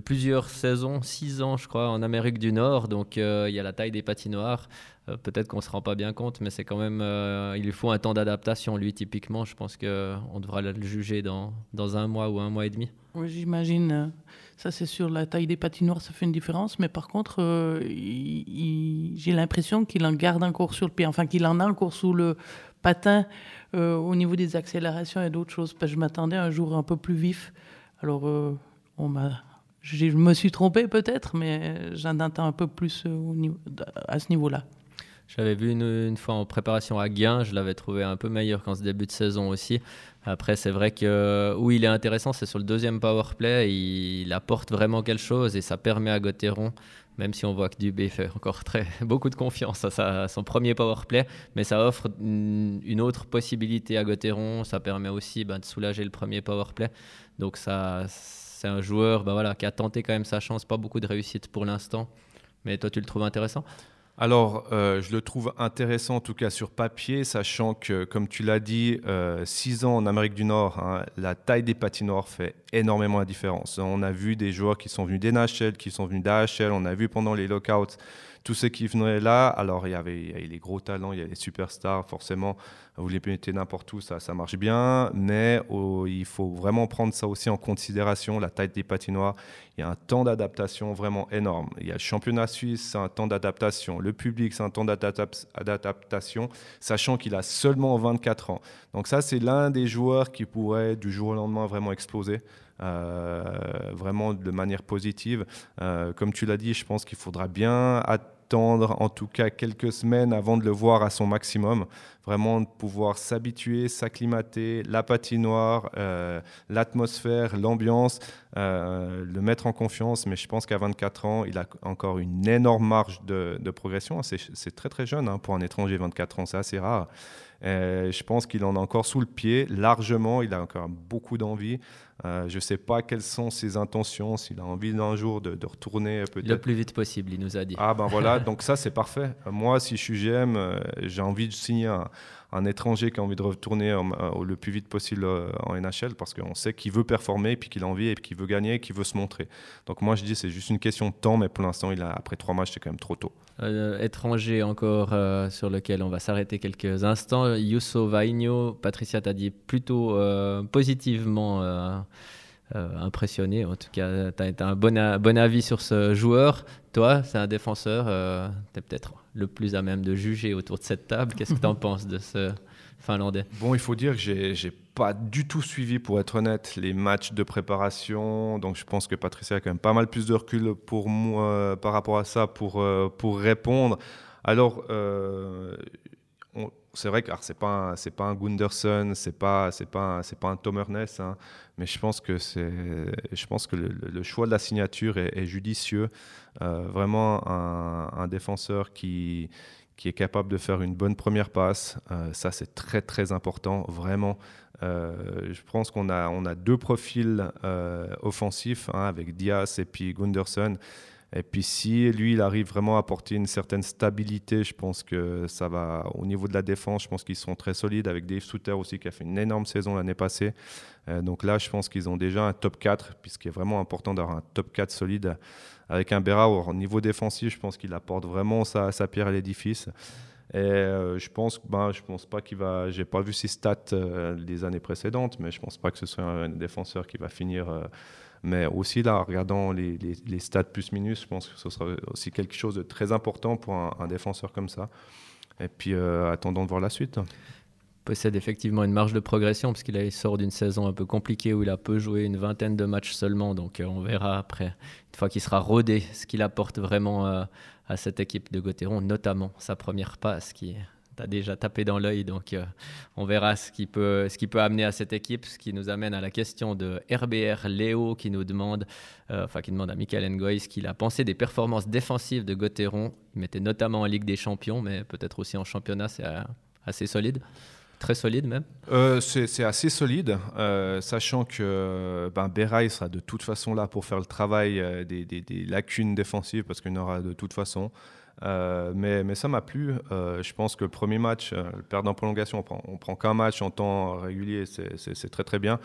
plusieurs saisons, 6 ans je crois, en Amérique du Nord. Donc euh, il y a la taille des patinoires. Euh, peut-être qu'on ne se rend pas bien compte, mais c'est quand même, il lui faut un temps d'adaptation. Lui, typiquement, je pense qu'on devra le juger dans, dans un mois ou un mois et demi. Oui, j'imagine. Ça, c'est sûr, la taille des patinoires, ça fait une différence. Mais par contre, euh, j'ai l'impression qu'il en garde encore sur le pied. Enfin, qu'il en a encore sous le patin, au niveau des accélérations et d'autres choses. Je m'attendais à un jour un peu plus vif. Alors, on m'a je me suis trompé peut-être, mais j'en attends un peu plus à ce niveau-là. J'avais vu une, fois en préparation à Guin, je l'avais trouvé un peu meilleur qu'en ce début de saison aussi. Après, c'est vrai que où il est intéressant, c'est sur le deuxième power play. Il, apporte vraiment quelque chose et ça permet à Gauthieron, même si on voit que Dubé fait encore très, beaucoup de confiance à, son premier power play, mais ça offre une, autre possibilité à Gauthieron. Ça permet aussi ben, de soulager le premier power play. Donc, ça, c'est un joueur ben, voilà, qui a tenté quand même sa chance. Pas beaucoup de réussite pour l'instant. Mais toi, tu le trouves intéressant? Alors, euh, je le trouve intéressant en tout cas sur papier, sachant que, comme tu l'as dit, euh, six ans en Amérique du Nord, hein, la taille des patinoires fait énormément la différence. On a vu des joueurs qui sont venus d'NHL, qui sont venus d'AHL, on a vu pendant les lockouts tous ceux qui venaient là, alors il y, avait, les gros talents, il y a les superstars, forcément, vous les mettez n'importe où, ça, ça marche bien, mais oh, il faut vraiment prendre ça aussi en considération, la taille des patinoires. Il y a un temps d'adaptation vraiment énorme. Il y a le championnat suisse, c'est un temps d'adaptation. Le public, c'est un temps d'adaptation, sachant qu'il a seulement 24 ans. Donc ça, c'est l'un des joueurs qui pourrait du jour au lendemain vraiment exploser. Euh, vraiment de manière positive. Euh, comme tu l'as dit, je pense qu'il faudra bien attendre en tout cas quelques semaines avant de le voir à son maximum. Vraiment de pouvoir s'habituer, s'acclimater, la patinoire, euh, l'atmosphère, l'ambiance, le mettre en confiance. Mais je pense qu'à 24 ans, il a encore une énorme marge de, progression. C'est très très jeune hein, pour un étranger, 24 ans, c'est assez rare. je pense qu'il en a encore sous le pied, largement. Il a encore beaucoup d'envie. Euh, je ne sais pas quelles sont ses intentions, s'il a envie d'un jour de, retourner peut-être. Le plus vite possible, il nous a dit. Ah ben voilà, donc ça c'est parfait. Moi, si je suis GM, euh, j'ai envie de signer un, un étranger qui a envie de retourner euh, le plus vite possible euh, en NHL parce qu'on sait qu'il veut performer, puis qu'il a envie, et qu'il veut gagner, et qu'il veut se montrer. Donc moi je dis c'est juste une question de temps, mais pour l'instant il a après trois matchs c'est quand même trop tôt. Euh, étranger encore sur lequel on va s'arrêter quelques instants. Yusso Vainho, Patricia t'a dit plutôt positivement. impressionné. En tout cas, tu as, un bon, avis sur ce joueur. Toi, c'est un défenseur, tu es peut-être le plus à même de juger autour de cette table. Qu'est-ce que tu en penses de ce Finlandais? Bon, il faut dire que j'ai, pas du tout suivi, pour être honnête, les matchs de préparation. Donc, je pense que Patricia a quand même pas mal plus de recul pour moi par rapport à ça pour, euh, pour répondre. Alors, euh, c'est vrai que c'est pas pas un Gunderson, c'est pas pas c'est pas un Tom Ernest, hein, mais je pense que je pense que le, choix de la signature est, judicieux. Euh, vraiment un, défenseur qui qui est capable de faire une bonne première passe, euh, ça c'est très très important, vraiment. Euh, je pense qu'on a on a deux profils offensifs hein, avec Diaz et puis Gunderson. Et puis si lui, il arrive vraiment à apporter une certaine stabilité, je pense que ça va, au niveau de la défense, je pense qu'ils sont très solides, avec Dave Souter aussi qui a fait une énorme saison l'année passée. Euh, donc là, je pense qu'ils ont déjà un top 4, puisqu'il est vraiment important d'avoir un top 4 solide avec un Berra. Au niveau défensif, je pense qu'il apporte vraiment sa, pierre à l'édifice. Et euh, je pense, ben, je pense pas qu'il va. J'ai pas vu ses stats euh, des années précédentes, mais je pense pas que ce soit un défenseur qui va finir mais aussi, là, regardant les, les, stats plus-minus, je pense que ce sera aussi quelque chose de très important pour un, défenseur comme ça. Et puis, euh, attendons de voir la suite possède effectivement une marge de progression parce qu'il sort d'une saison un peu compliquée où il a peu joué une vingtaine de matchs seulement. Donc euh, on verra après, une fois qu'il sera rodé, ce qu'il apporte vraiment euh, à cette équipe de Gauthieron, notamment sa première passe qui tu déjà tapé dans l'œil, donc euh, on verra ce qui, peut, ce qui peut amener à cette équipe, ce qui nous amène à la question de RBR Léo qui nous demande, euh, enfin qui demande à Michael Ngoy ce qu'il a pensé des performances défensives de Gauthieron. Il mettait notamment en Ligue des Champions, mais peut-être aussi en championnat, c'est euh, assez solide. Très solide même C'est assez solide, sachant que ben, sera de toute façon là pour faire le travail des, des, des, lacunes défensives, parce qu'il y en aura de toute façon. Euh, mais, mais, ça m'a plu. Euh, je pense que le premier match, euh, perdre en prolongation, on prend, prend qu'un match en temps régulier, c'est très très bien.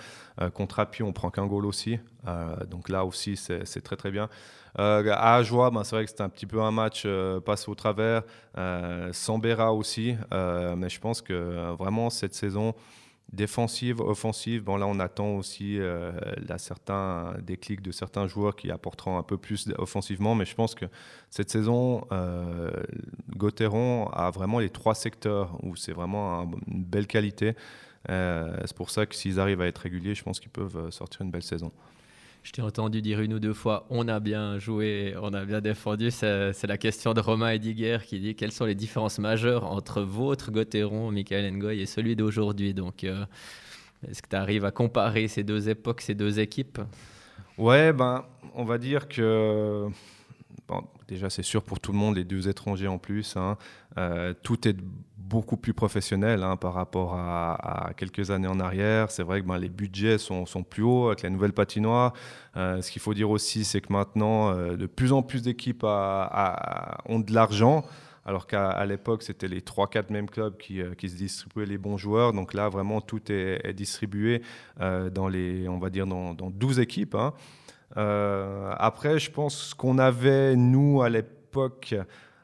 contre Api, on prend qu'un goal aussi. donc là aussi, c'est très très bien. à Ajoie, ben, c'est vrai que c'était un petit peu un match passé au travers. sans Béra aussi. mais je pense que vraiment cette saison, défensive, offensive. Bon, là, on attend aussi euh, là, certains de certains joueurs qui apporteront un peu plus offensivement. Mais je pense que cette saison, euh, Gauthieron a vraiment les trois secteurs où c'est vraiment une belle qualité. Euh, c'est pour ça que s'ils arrivent à être réguliers, je pense qu'ils peuvent sortir une belle saison. Je t'ai entendu dire une ou deux fois on a bien joué, on a bien défendu. C'est la question de Romain Ediger qui dit quelles sont les différences majeures entre votre Gauthieron, Michael Ngoy, et celui d'aujourd'hui? Donc, euh, est-ce que tu arrives à comparer ces deux époques, ces deux équipes? Ouais, ben, on va dire que déjà, c'est sûr pour tout le monde, les deux étrangers en plus. Hein, euh, tout est beaucoup plus professionnel hein, par rapport à, quelques années en arrière. C'est vrai que ben, les budgets sont, plus hauts avec la nouvelle patinoire. Euh, ce qu'il faut dire aussi, c'est que maintenant, euh, de plus en plus d'équipes ont de l'argent. Alors qu'à l'époque, c'était les 3-4 mêmes clubs qui, se distribuaient les bons joueurs. Donc là, vraiment, tout est, distribué dans les, on va dire, dans, 12 équipes. Hein. Euh, après, je pense qu'on avait, nous, à l'époque,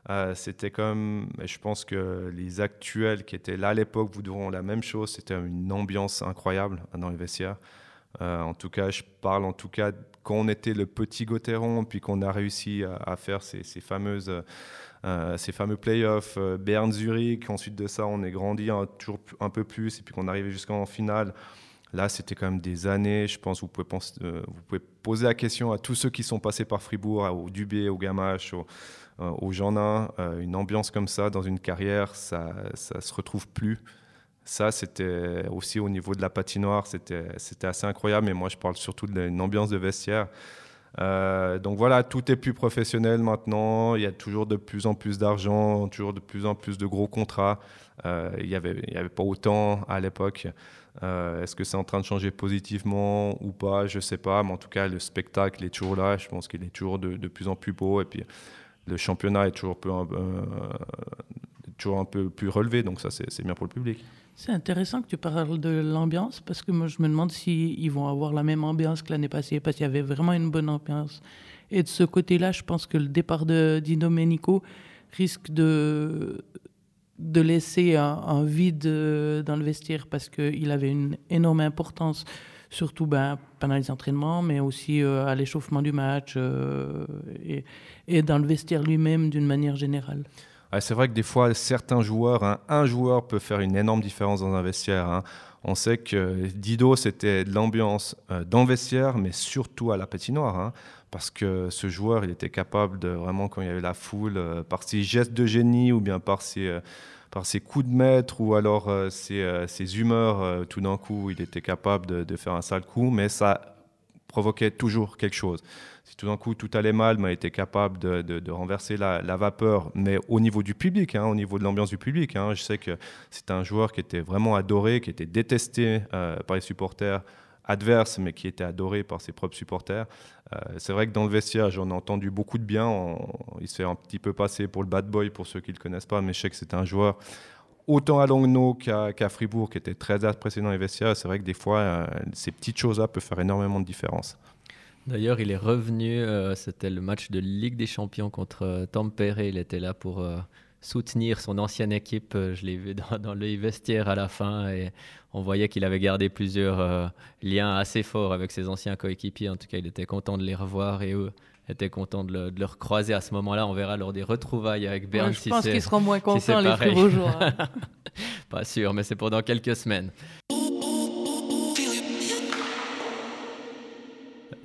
euh, c'était comme, je pense que les actuels qui étaient là à l'époque vous diront la même chose. C'était une ambiance incroyable dans les vestiaires. Euh, en tout cas, je parle en tout cas quand on était le petit Gauthieron, puis qu'on a réussi à, faire ces, fameuses, ces fameux playoffs, Bern Zurich. Ensuite de ça, on est grandi toujours un peu plus, et puis qu'on arrivait jusqu'en finale. Là, c'était quand même des années. Je pense que vous pouvez, euh, vous pouvez poser la question à tous ceux qui sont passés par Fribourg, au Dubé, au Gamache, au, euh, au Jeanin. Euh, une ambiance comme ça dans une carrière, ça ne se retrouve plus. Ça, c'était aussi au niveau de la patinoire, c'était assez incroyable. Mais moi, je parle surtout d'une ambiance de vestiaire. donc voilà, tout est plus professionnel maintenant. Il y a toujours de plus en plus d'argent, toujours de plus en plus de gros contrats. il n'y avait, avait pas autant à l'époque. Euh, est-ce que c'est en train de changer positivement ou pas? Je ne sais pas, mais en tout cas, le spectacle est toujours là. Je pense qu'il est toujours de, plus en plus beau. Et puis, le championnat est euh, toujours un peu plus relevé, donc ça, c'est bien pour le public. C'est intéressant que tu parles de l'ambiance, parce que moi, je me demande s'ils vont avoir la même ambiance que l'année passée, parce qu'il y avait vraiment une bonne ambiance. Et de ce côté-là, je pense que le départ de Domenico risque de de laisser un, vide euh, dans le vestiaire parce qu'il avait une énorme importance, surtout ben, pendant les entraînements, mais aussi euh, à l'échauffement du match euh, et, dans le vestiaire lui-même d'une manière générale. c'est vrai que des fois, certains joueurs, hein, un joueur peut faire une énorme différence dans un vestiaire. Hein. On sait que Dido, c'était de l'ambiance dans le vestiaire, mais surtout à la patinoire. Hein, parce que ce joueur, il était capable de vraiment, quand il y avait la foule, par ses gestes de génie ou bien par ses, par ses coups de maître ou alors euh, ses, euh, ses, humeurs, euh, tout d'un coup, il était capable de, faire un sale coup, mais ça provoquait toujours quelque chose. Si tout d'un coup tout allait mal, mais il était capable de, de, renverser la, vapeur, mais au niveau du public, hein, au niveau de l'ambiance du public. Hein, je sais que c'est un joueur qui était vraiment adoré, qui était détesté par les supporters adverse, mais qui était adoré par ses propres supporters. Euh, c'est vrai que dans le vestiaire, j'en ai entendu beaucoup de bien. il se fait un petit peu passer pour le bad boy pour ceux qui ne le connaissent pas, mais je sais que c'était un joueur autant à Langnau qu'à Fribourg qui était très apprécié dans les vestiaires. C'est vrai que des fois, euh, ces petites choses-là peuvent faire énormément de différence. D'ailleurs, il est revenu, euh, c'était le match de Ligue des Champions contre Tampere. Il était là pour soutenir son ancienne équipe. Je l'ai vu dans, dans, le vestiaire à la fin et on voyait qu'il avait gardé plusieurs euh, liens assez forts avec ses anciens coéquipiers. En tout cas, il était content de les revoir et eux étaient contents de, le, de les recroiser à ce moment-là. On verra lors des retrouvailles avec Bern. je pense qu'ils seront moins contents, les fribourgeois. Pas sûr, mais c'est pendant quelques semaines.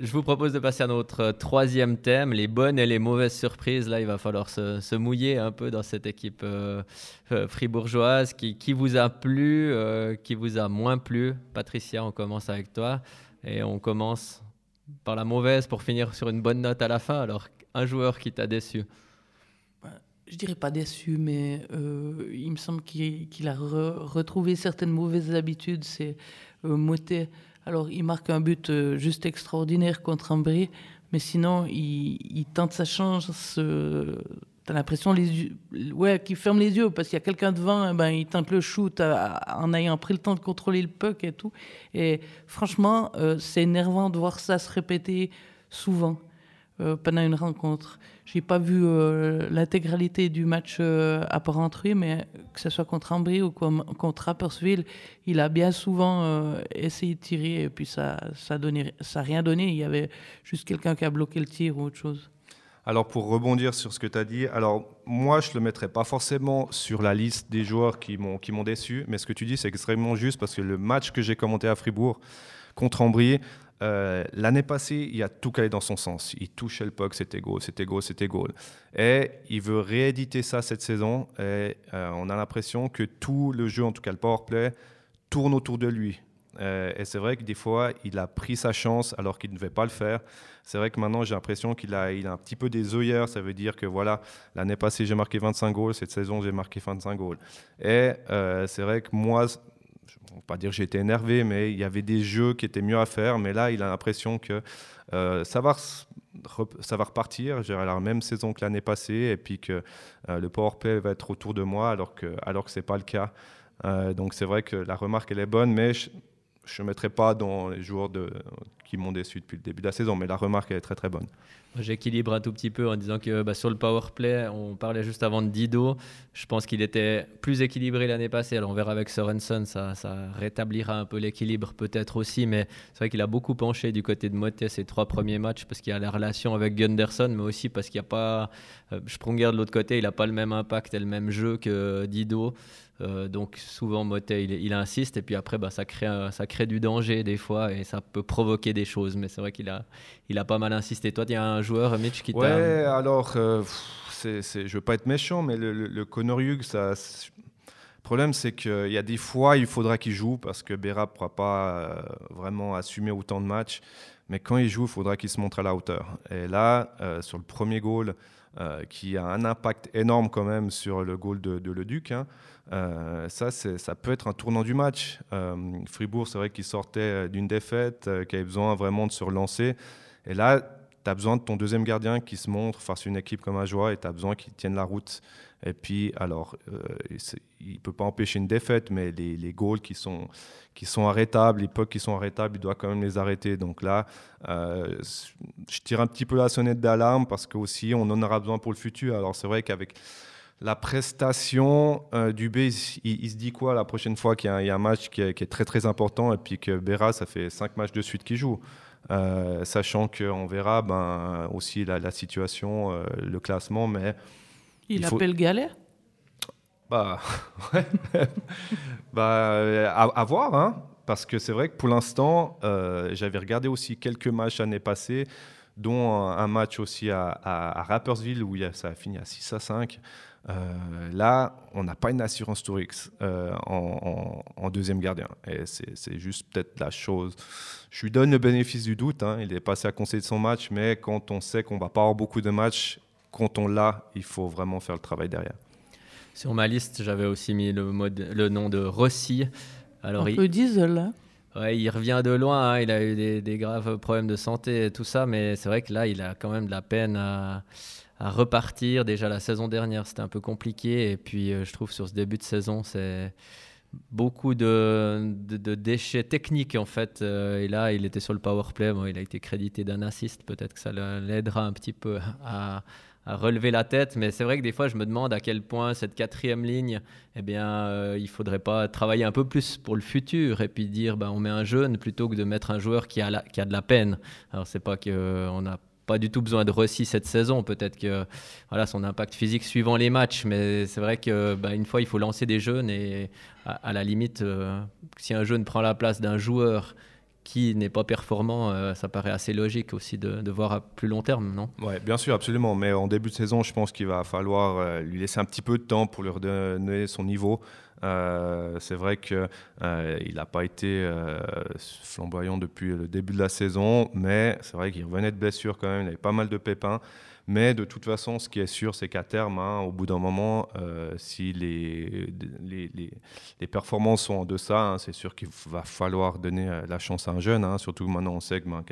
Je vous propose de passer à notre troisième thème, les bonnes et les mauvaises surprises. Là, il va falloir se, mouiller un peu dans cette équipe euh, euh, fribourgeoise. Qui, vous a plu, euh, qui vous a moins plu Patricia, on commence avec toi. Et on commence par la mauvaise pour finir sur une bonne note à la fin. Alors, un joueur qui t'a déçu je dirais pas déçu, mais il me semble qu'il a retrouvé certaines mauvaises habitudes. C'est Moté alors, il marque un but euh, juste extraordinaire contre Ambry, mais sinon, il, tente sa chance. Euh, tu as l'impression les ouais, qu'il ferme les yeux parce qu'il y a quelqu'un devant, eh ben, il tente le shoot en ayant pris le temps de contrôler le puck et tout. Et franchement, euh, c'est énervant de voir ça se répéter souvent. Pendant une rencontre. J'ai pas vu l'intégralité du match à Porrentruy, mais que ce soit contre Ambry ou contre Rapperswil, il a bien souvent essayé de tirer et puis ça ça donnait ça rien donné. Il y avait juste quelqu'un qui a bloqué le tir ou autre chose. Alors pour rebondir sur ce que tu as dit, alors moi je ne le mettrais pas forcément sur la liste des joueurs qui m'ont qui m'ont déçu, mais ce que tu dis c'est extrêmement juste parce que le match que j'ai commenté à Fribourg contre Ambry, euh, l'année passée, il a tout calé dans son sens. Il touchait le puck, c'était goal, c'était goal, c'était goal. Et il veut rééditer ça cette saison. Et euh, on a l'impression que tout le jeu, en tout cas le power play, tourne autour de lui. Euh, et c'est vrai que des fois, il a pris sa chance alors qu'il ne devait pas le faire. C'est vrai que maintenant, j'ai l'impression qu'il a, il a un petit peu des œillères. Ça veut dire que voilà, l'année passée, j'ai marqué 25 goals. Cette saison, j'ai marqué 25 goals. Et c'est vrai que moi, je ne pas dire que j'étais énervé, mais il y avait des jeux qui étaient mieux à faire. Mais là, il a l'impression que euh, ça, va, ça va repartir. J'ai la même saison que l'année passée. Et puis que le powerplay va être autour de moi alors que, alors que ce n'est pas le cas. donc c'est vrai que la remarque, elle est bonne, mais ne mettrai pas dans les joueurs qui m'ont déçu depuis le début de la saison, mais la remarque est très très bonne. J'équilibre un tout petit peu en disant que bah, sur le power play, on parlait juste avant de Dido. Je pense qu'il était plus équilibré l'année passée. Alors on verra avec Sorensen, ça, rétablira un peu l'équilibre peut-être aussi, mais c'est vrai qu'il a beaucoup penché du côté de Motte ces trois premiers matchs parce qu'il y a la relation avec Gunderson, mais aussi parce qu'il n'y a pas. Euh, Sprunger de l'autre côté, il n'a pas le même impact et le même jeu que Dido. Euh, donc souvent Motet il, insiste et puis après bah, ça, crée, du danger des fois et ça peut provoquer des choses. Mais c'est vrai qu'il a, pas mal insisté. Toi il y a un joueur Mitch qui t'a... Ouais alors euh, c'est, je veux pas être méchant mais le, le, Connor Hughes ça, le problème c'est qu'il y a des fois il faudra qu'il joue parce que Béra ne pourra pas euh, vraiment assumer autant de matchs. Mais quand il joue il faudra qu'il se montre à la hauteur. Et là sur le premier goal qui a un impact énorme quand même sur le goal de, Leduc hein, euh, ça, ça peut être un tournant du match. Euh, Fribourg, c'est vrai qu'il sortait euh, d'une défaite, qui avait besoin vraiment de se relancer. Et là, tu as besoin de ton deuxième gardien qui se montre face à une équipe comme Ajoie et tu as besoin qu'il tienne la route. Et puis, alors, il ne peut pas empêcher une défaite, mais les, les goals qui sont, qui sont arrêtables, les pucks qui sont arrêtables, il doit quand même les arrêter. Donc là, je tire un petit peu la sonnette d'alarme parce qu'aussi, on en aura besoin pour le futur. Alors, c'est vrai qu'avec la prestation euh, du B, il, se dit quoi la prochaine fois qu'il y, a un match qui est, très très important et puis que Béra, ça fait cinq matchs de suite qu'il joue euh, Sachant qu'on verra ben, aussi la, situation, euh, le classement, mais. Il, appelle Galère? Bah, ouais. bah, à, voir, hein, parce que c'est vrai que pour l'instant, j'avais regardé aussi quelques matchs l'année passée dont un, match aussi à, à, Rappersville où ça a fini à 6 à 5. Euh, là, on n'a pas une assurance Tourix euh, en, deuxième gardien. Et c'est juste peut-être la chose. Je lui donne le bénéfice du doute. Hein. Il est passé à conseil de son match, mais quand on sait qu'on va pas avoir beaucoup de matchs, quand on l'a, il faut vraiment faire le travail derrière. Sur ma liste, j'avais aussi mis le, mode, le nom de Rossi. Alors, Un peu diesel, là. Ouais, il revient de loin, hein. il a eu des, des, graves problèmes de santé et tout ça, mais c'est vrai que là, il a quand même de la peine à, à repartir. Déjà la saison dernière, c'était un peu compliqué. Et puis, euh, je trouve sur ce début de saison, c'est beaucoup de, de, déchets techniques en fait. Euh, et là, il était sur le power play. il a été crédité d'un assist. Peut-être que ça l'aidera un petit peu à, à, relever la tête. Mais c'est vrai que des fois, je me demande à quel point cette quatrième ligne, eh bien, euh, il faudrait pas travailler un peu plus pour le futur et puis dire, ben, on met un jeune plutôt que de mettre un joueur qui a, qui a de la peine. Alors, c'est pas qu'on a pas du tout besoin de Rossi cette saison. Peut-être que voilà, son impact physique suivant les matchs, mais c'est vrai que bah, une fois, il faut lancer des jeunes et à, la limite, euh, si un jeune prend la place d'un joueur qui n'est pas performant, euh, ça paraît assez logique aussi de, voir à plus long terme, non? Oui, bien sûr, absolument. Mais en début de saison, je pense qu'il va falloir euh, lui laisser un petit peu de temps pour lui redonner son niveau. Euh, c'est vrai qu'il n'a pas été flamboyant depuis le début de la saison, mais c'est vrai qu'il revenait de blessure quand même, il avait pas mal de pépins. Mais de toute façon, ce qui est sûr, c'est qu'à terme, hein, au bout d'un moment, si les, les, performances sont en deçà, hein, c'est sûr qu'il va falloir donner la chance à un jeune. Hein, surtout maintenant, on sait que ben,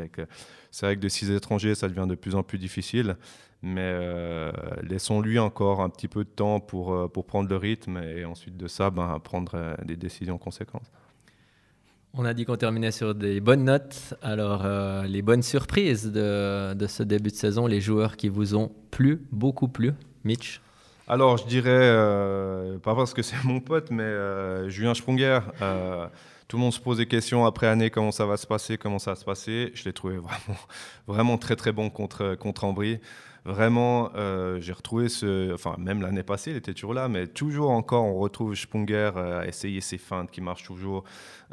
c'est avec de six étrangers, ça devient de plus en plus difficile. Mais euh, laissons-lui encore un petit peu de temps pour, euh, pour prendre le rythme et ensuite de ça, ben, prendre euh, des décisions conséquentes. On a dit qu'on terminait sur des bonnes notes. Alors, euh, les bonnes surprises de, de, ce début de saison, les joueurs qui vous ont plu, beaucoup plu. Mitch Alors, je dirais, euh, pas parce que c'est mon pote, mais euh, Julien Sprunger. tout le monde se pose des questions après année, comment ça va se passer, comment ça va se passer. Je l'ai trouvé vraiment, vraiment très très bon contre, contre Ambry. Vraiment, euh, j'ai retrouvé ce. Enfin, même l'année passée, il était toujours là, mais toujours encore, on retrouve Spunger euh, essayer ses feintes qui marchent toujours.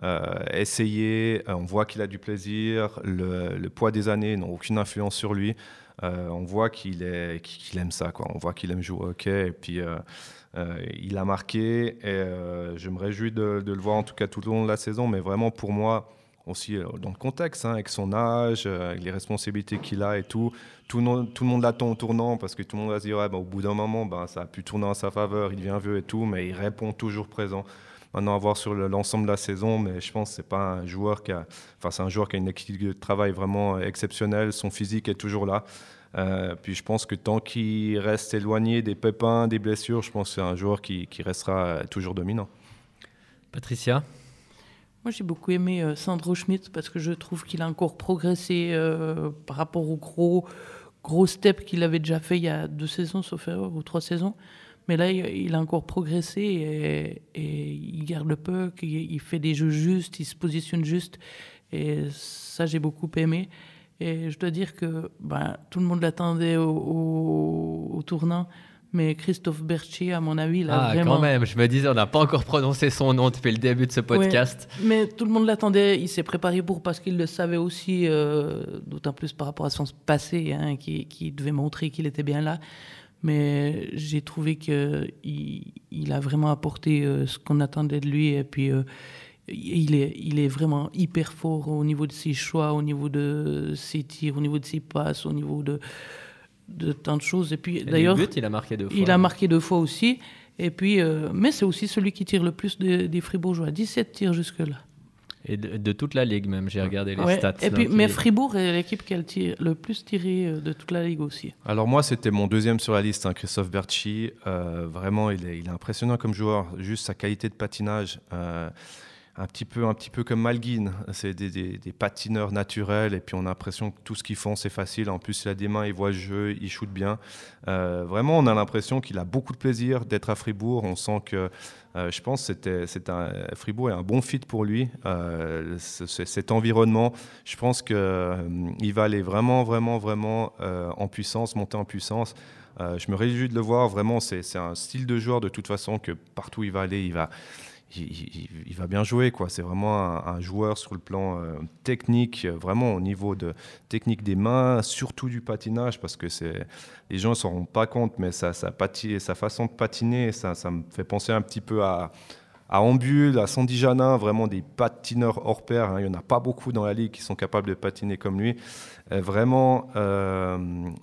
Euh, essayer, on voit qu'il a du plaisir. Le, poids des années n'a aucune influence sur lui. on voit qu'il qu'il aime ça, quoi. On voit qu'il aime jouer au hockey. Et puis. il a marqué et je me réjouis de, de, le voir en tout cas tout au long de la saison. Mais vraiment pour moi, aussi euh, dans le contexte, hein, avec son âge, euh, avec les responsabilités qu'il a et tout. Tout, le monde l'attend au tournant parce que tout le monde va se dire ouais, bah, au bout d'un moment, bah, ça a pu tourner en sa faveur, il devient vieux et tout, mais il répond toujours présent. Maintenant, à voir sur l'ensemble de la saison, mais je pense que c'est pas un joueur qui a, enfin, c'est un joueur qui a une équipe de travail vraiment exceptionnelle. Son physique est toujours là. Euh, puis je pense que tant qu'il reste éloigné des pépins, des blessures, je pense que c'est un joueur qui restera toujours dominant. Patricia? Moi, j'ai beaucoup aimé euh, Sandro Schmidt parce que je trouve qu'il a encore progressé euh, par rapport au gros, gros step qu'il avait déjà fait il y a deux saisons, sauf erreur, ou trois saisons. Mais là, il a encore progressé et, il garde le puck, il, fait des jeux justes, il se positionne juste. Et ça, j'ai beaucoup aimé. Et je dois dire que ben, tout le monde l'attendait au, au tournant. Mais Christophe Berchi, à mon avis, là, ah, vraiment... quand même, je me disais, on n'a pas encore prononcé son nom depuis le début de ce podcast. mais tout le monde l'attendait, il s'est préparé pour parce qu'il le savait aussi, euh, d'autant plus par rapport à son passé, hein, qui, qui, devait montrer qu'il était bien là. Mais j'ai trouvé qu'il il a vraiment apporté euh, ce qu'on attendait de lui. Et puis, euh, il, est, il est vraiment hyper fort au niveau de ses choix, au niveau de ses tirs, au niveau de ses passes, au niveau de de tant de choses. Et puis d'ailleurs, il a marqué deux fois. Il a marqué deux fois aussi. Et puis, euh, mais c'est aussi celui qui tire le plus des Fribourgeois. 17 tirs jusque-là. Et de, toute la ligue même, j'ai regardé les stats. Et puis, mais Fribourg est l'équipe qui a le, plus tiré euh, de toute la ligue aussi. Alors moi, c'était mon deuxième sur la liste, hein, Christophe Berchi. Euh, vraiment, il est, il est, impressionnant comme joueur. Juste sa qualité de patinage un petit peu, un petit peu comme Malguin. C'est des, patineurs naturels et puis on a l'impression que tout ce qu'ils font c'est facile. En plus, il a des mains, il voit le jeu, il shoot bien. Euh, vraiment, on a l'impression qu'il a beaucoup de plaisir d'être à Fribourg. On sent que, euh, je pense, c'était, c'est un Fribourg est un bon fit pour lui. Euh, cet environnement, je pense que il va aller vraiment, vraiment, vraiment en puissance, monter en puissance. je me réjouis de le voir. Vraiment, c'est, c'est un style de joueur de toute façon que partout il va aller, il va il, va bien jouer. quoi. C'est vraiment un, joueur sur le plan euh, technique, vraiment au niveau de technique des mains, surtout du patinage, parce que les gens ne s'en rendent pas compte, mais sa façon de patiner, ça me fait penser un petit peu à, à Ambul, à Sandy Janin, vraiment des patineurs hors pair. Hein. Il n'y en a pas beaucoup dans la ligue qui sont capables de patiner comme lui. Euh, vraiment, euh,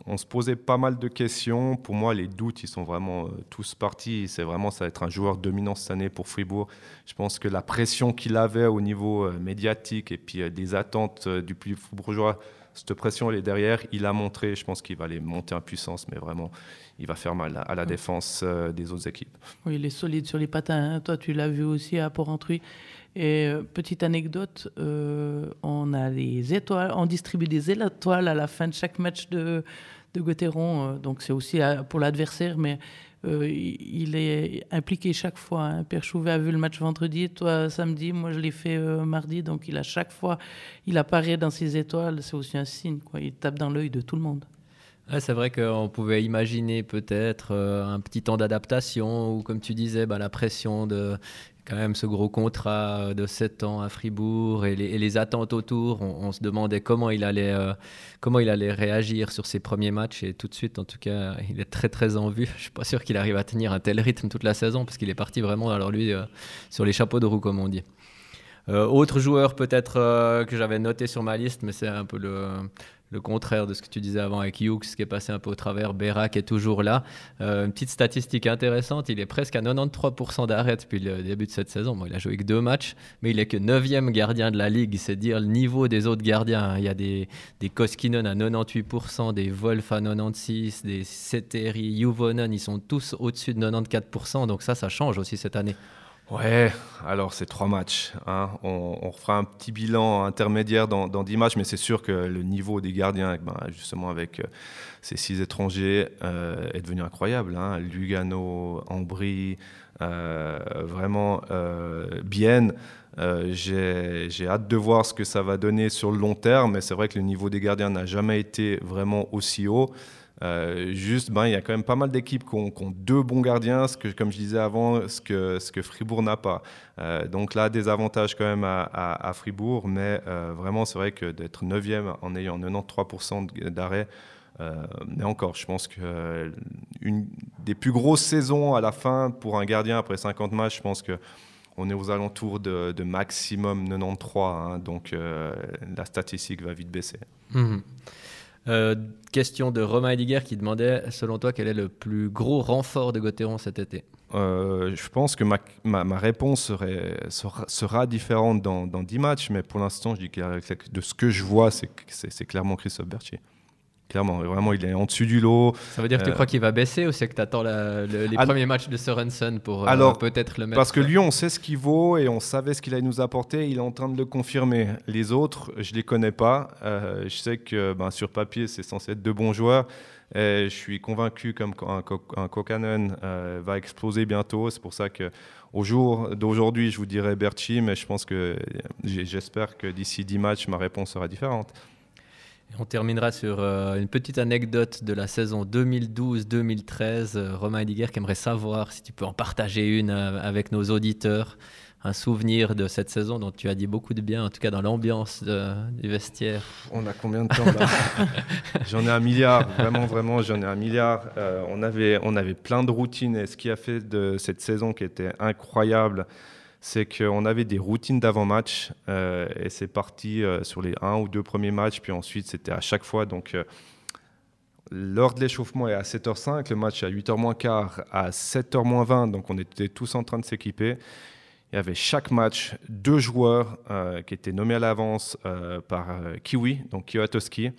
on se posait pas mal de questions. Pour moi, les doutes, ils sont vraiment euh, tous partis. C'est vraiment, ça va être un joueur dominant cette année pour Fribourg. Je pense que la pression qu'il avait au niveau médiatique et puis des attentes du plus fribourgeois, cette pression, elle est derrière. Il a montré, je pense qu'il va aller monter en puissance, mais vraiment, il va faire mal à la défense des autres équipes. Oui, il est solide sur les patins. Hein. Toi, tu l'as vu aussi à Port-Entruy. Et euh, petite anecdote, euh, on a les étoiles, on distribue des étoiles à la fin de chaque match de, de Gauthieron. Euh, donc c'est aussi pour l'adversaire, mais il est impliqué chaque fois. Hein. Père Chouvet a vu le match vendredi, toi samedi, moi je l'ai fait mardi. Donc il a chaque fois, il apparaît dans ses étoiles. C'est aussi un signe. Il tape dans l'œil de tout le monde. c'est vrai qu'on pouvait imaginer peut-être un petit temps d'adaptation ou comme tu disais, bah, la pression de quand même ce gros contrat de 7 ans à Fribourg et les, attentes autour. On, se demandait comment il, allait, euh, comment il allait réagir sur ses premiers matchs. Et tout de suite, en tout cas, il est très très en vue. Je ne suis pas sûr qu'il arrive à tenir un tel rythme toute la saison parce qu'il est parti vraiment, alors lui, euh, sur les chapeaux de roue, comme on dit. Euh, autre joueur peut-être que j'avais noté sur ma liste, mais c'est un peu le, le contraire de ce que tu disais avant avec Hughes, qui est passé un peu au travers. Berak est toujours là. Euh, une petite statistique intéressante, il est presque à 93% d'arrêt depuis le début de cette saison. Il a joué que deux matchs, mais il est que 9e gardien de la ligue. C'est dire le niveau des autres gardiens. Il y a des, des Koskinen à 98%, des Wolf à 96%, des Seteri, Juvonen, ils sont tous au-dessus de 94%. Donc ça, ça change aussi cette année. Ouais, alors c'est trois matchs. Hein. On, fera un petit bilan intermédiaire dans, 10 matchs, mais c'est sûr que le niveau des gardiens, ben, justement avec euh, ces six étrangers, euh, est devenu incroyable. Hein. Lugano, Ambry, euh, vraiment bien. Euh, J'ai hâte de voir ce que ça va donner sur le long terme, mais c'est vrai que le niveau des gardiens n'a jamais été vraiment aussi haut. Euh, juste, ben, il y a quand même pas mal d'équipes qui, ont deux bons gardiens, ce que, comme je disais avant, ce que, ce que Fribourg n'a pas. Euh, donc là, des avantages quand même à, Fribourg, mais euh, vraiment, c'est vrai que d'être 9e en ayant 93% d'arrêt, mais encore, je pense que une des plus grosses saisons à la fin pour un gardien après 50 matchs, je pense que on est aux alentours de, maximum 93, hein, donc la statistique va vite baisser. Mmh. Euh, question de Romain Ediger qui demandait, selon toi, quel est le plus gros renfort de Gauthieron cet été? Euh, Je pense que ma, ma, ma réponse serait, sera, différente dans, dans 10 matchs, mais pour l'instant, je dis que de ce que je vois, c'est clairement Christophe Berthier. Clairement, vraiment, il est en dessus du lot. Ça veut dire que tu euh... crois qu'il va baisser ou c'est que tu attends la, le, les alors, premiers matchs de Sorensen pour euh, peut-être le mettre Parce que lui, on sait ce qu'il vaut et on savait ce qu'il allait nous apporter. Il est en train de le confirmer. Les autres, je ne les connais pas. Euh, je sais que ben, sur papier, c'est censé être de bons joueurs. Et je suis convaincu comme un, un Kokanen euh, va exploser bientôt. C'est pour ça que au jour d'aujourd'hui, je vous dirais Berchi, mais je pense que j'espère que d'ici 10 matchs, ma réponse sera différente. On terminera sur euh, une petite anecdote de la saison 2012-2013. Euh, Romain Ediger qui aimerait savoir si tu peux en partager une euh, avec nos auditeurs. Un souvenir de cette saison dont tu as dit beaucoup de bien, en tout cas dans l'ambiance du vestiaire. On a combien de temps là? J'en ai un milliard, vraiment, vraiment, j'en ai un milliard. On, avait, on avait plein de routines et ce qui a fait de cette saison qui était incroyable, c'est qu'on avait des routines d'avant-match euh, et c'est parti euh, sur les un ou deux premiers matchs, puis ensuite c'était à chaque fois. Donc, euh, l'heure de l'échauffement est à 7h05, le match à 8h moins quart, à 7h moins 20, donc on était tous en train de s'équiper. Il y avait chaque match deux joueurs euh, qui étaient nommés à l'avance par Kiwi, donc Kiwatoski,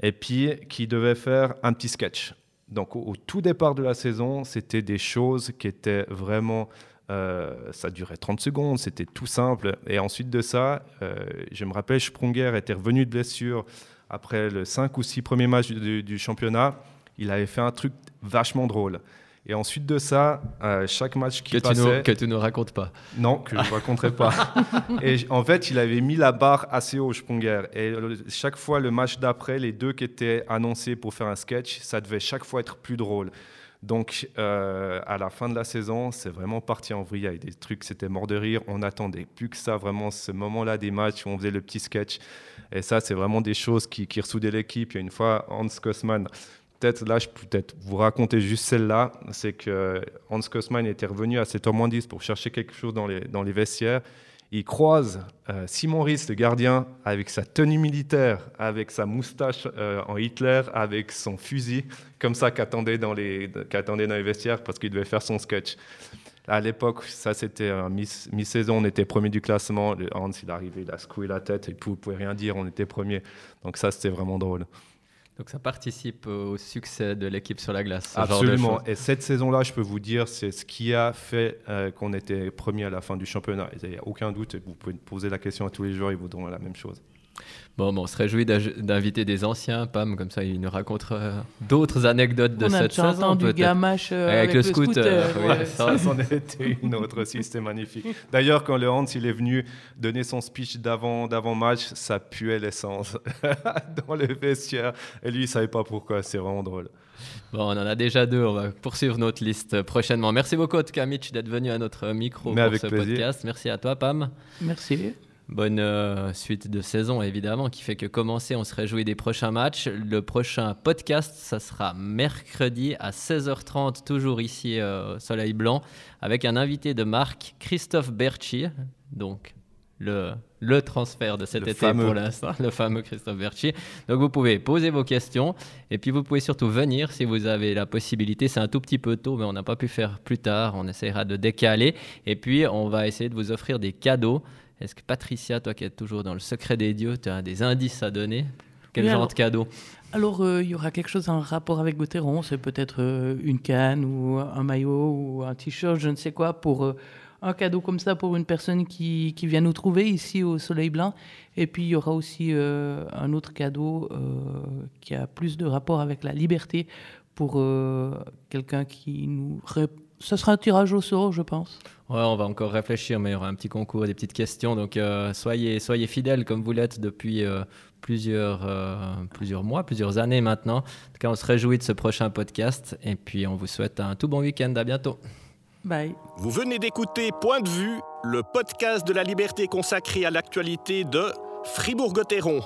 et puis qui devaient faire un petit sketch. Donc au tout départ de la saison, c'était des choses qui étaient vraiment euh, ça durait 30 secondes, c'était tout simple. Et ensuite de ça, euh, je me rappelle, Sprunger était revenu de blessure après le 5 ou 6 premiers matchs du, du, championnat. Il avait fait un truc vachement drôle. Et ensuite de ça, euh, chaque match qui que passait... Tu que tu ne racontes pas. Non, que je ne raconterai pas. Et en fait, il avait mis la barre assez haut, Sprunger. Et chaque fois, le match d'après, les deux qui étaient annoncés pour faire un sketch, ça devait chaque fois être plus drôle. Donc, euh, à la fin de la saison, c'est vraiment parti en vrille avec des trucs, c'était mort de rire. On attendait plus que ça, vraiment, ce moment-là des matchs où on faisait le petit sketch. Et ça, c'est vraiment des choses qui, ressoudaient l'équipe. Il y a une fois, Hans Kosman, peut-être là, je peux peut-être vous raconter juste celle-là. C'est que Hans Kosman était revenu à 7h10 pour chercher quelque chose dans les, dans les vestiaires il croise euh, Simon Ries, le gardien, avec sa tenue militaire, avec sa moustache euh, en Hitler, avec son fusil, comme ça qu'attendait dans, les, vestiaires parce qu'il devait faire son sketch. À l'époque, ça c'était mi-saison, on était premier du classement. Hans, il arrivait, il a secoué la tête, et ne pouvait rien dire, on était premier. Donc ça, c'était vraiment drôle. Donc ça participe au succès de l'équipe sur la glace. Ce Absolument. Et cette saison-là, je peux vous dire, c'est ce qui a fait euh, qu'on était premier à la fin du championnat. Il n'y a aucun doute. Vous pouvez poser la question à tous les joueurs, ils vous diront la même chose. Bon, bon, on se réjouit d'inviter des anciens, Pam, comme ça ils nous racontent euh, d'autres anecdotes de on cette a saison. du gamache euh, avec, avec, le, scooter. scooter oui, ouais. Ça, c'en était une autre aussi, c'était magnifique. D'ailleurs, quand le Hans il est venu donner son speech d'avant match, ça puait l'essence dans le vestiaire. Et lui, il savait pas pourquoi, c'est vraiment drôle. Bon, on en a déjà deux, on va poursuivre notre liste prochainement. Merci beaucoup, en tout cas, Mitch, d'être venu à notre micro Mais pour avec ce plaisir. podcast. Merci à toi, Pam. Merci. Bonne euh, suite de saison, évidemment, qui fait que commencer, on se réjouit des prochains matchs. Le prochain podcast, ça sera mercredi à 16h30, toujours ici euh, Soleil Blanc, avec un invité de marque, Christophe Berchi, donc le, le transfert de cet Le été fameux. pour l'instant, le fameux Christophe Berchi. Donc vous pouvez poser vos questions et puis vous pouvez surtout venir si vous avez la possibilité. C'est un tout petit peu tôt, mais on n'a pas pu faire plus tard. On essaiera de décaler et puis on va essayer de vous offrir des cadeaux. Est-ce que Patricia, toi qui es toujours dans le secret des dieux, tu as des indices à donner? Quel Oui, genre alors- de cadeau? Alors, euh, il y aura quelque chose en rapport avec Gauthieron. C'est peut-être euh, une canne ou un maillot ou un t-shirt, je ne sais quoi, pour euh, un cadeau comme ça pour une personne qui, qui, vient nous trouver ici au Soleil Blanc. Et puis il y aura aussi un autre cadeau qui a plus de rapport avec la liberté pour quelqu'un qui nous... Ce sera un tirage au sort, je pense. Ouais, on va encore réfléchir, mais il y aura un petit concours, des petites questions. Donc soyez, soyez fidèles comme vous l'êtes depuis plusieurs, plusieurs mois, plusieurs années maintenant. En tout cas, on se réjouit de ce prochain podcast. Et puis on vous souhaite un tout bon week-end. À bientôt. Vous venez d'écouter Point de vue, le podcast de la liberté consacré à l'actualité de Fribourg-Gotteron.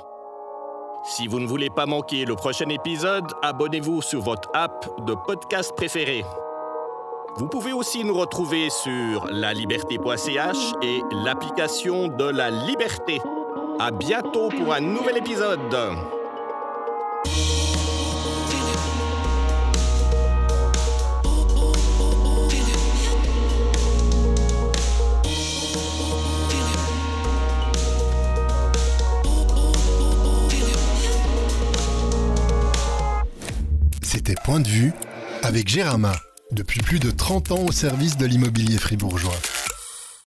Si vous ne voulez pas manquer le prochain épisode, abonnez-vous sur votre app de podcast préféré. Vous pouvez aussi nous retrouver sur laliberté.ch et l'application de la liberté. À bientôt pour un nouvel épisode. Point de vue avec Gérama, depuis plus de 30 ans au service de l'immobilier fribourgeois.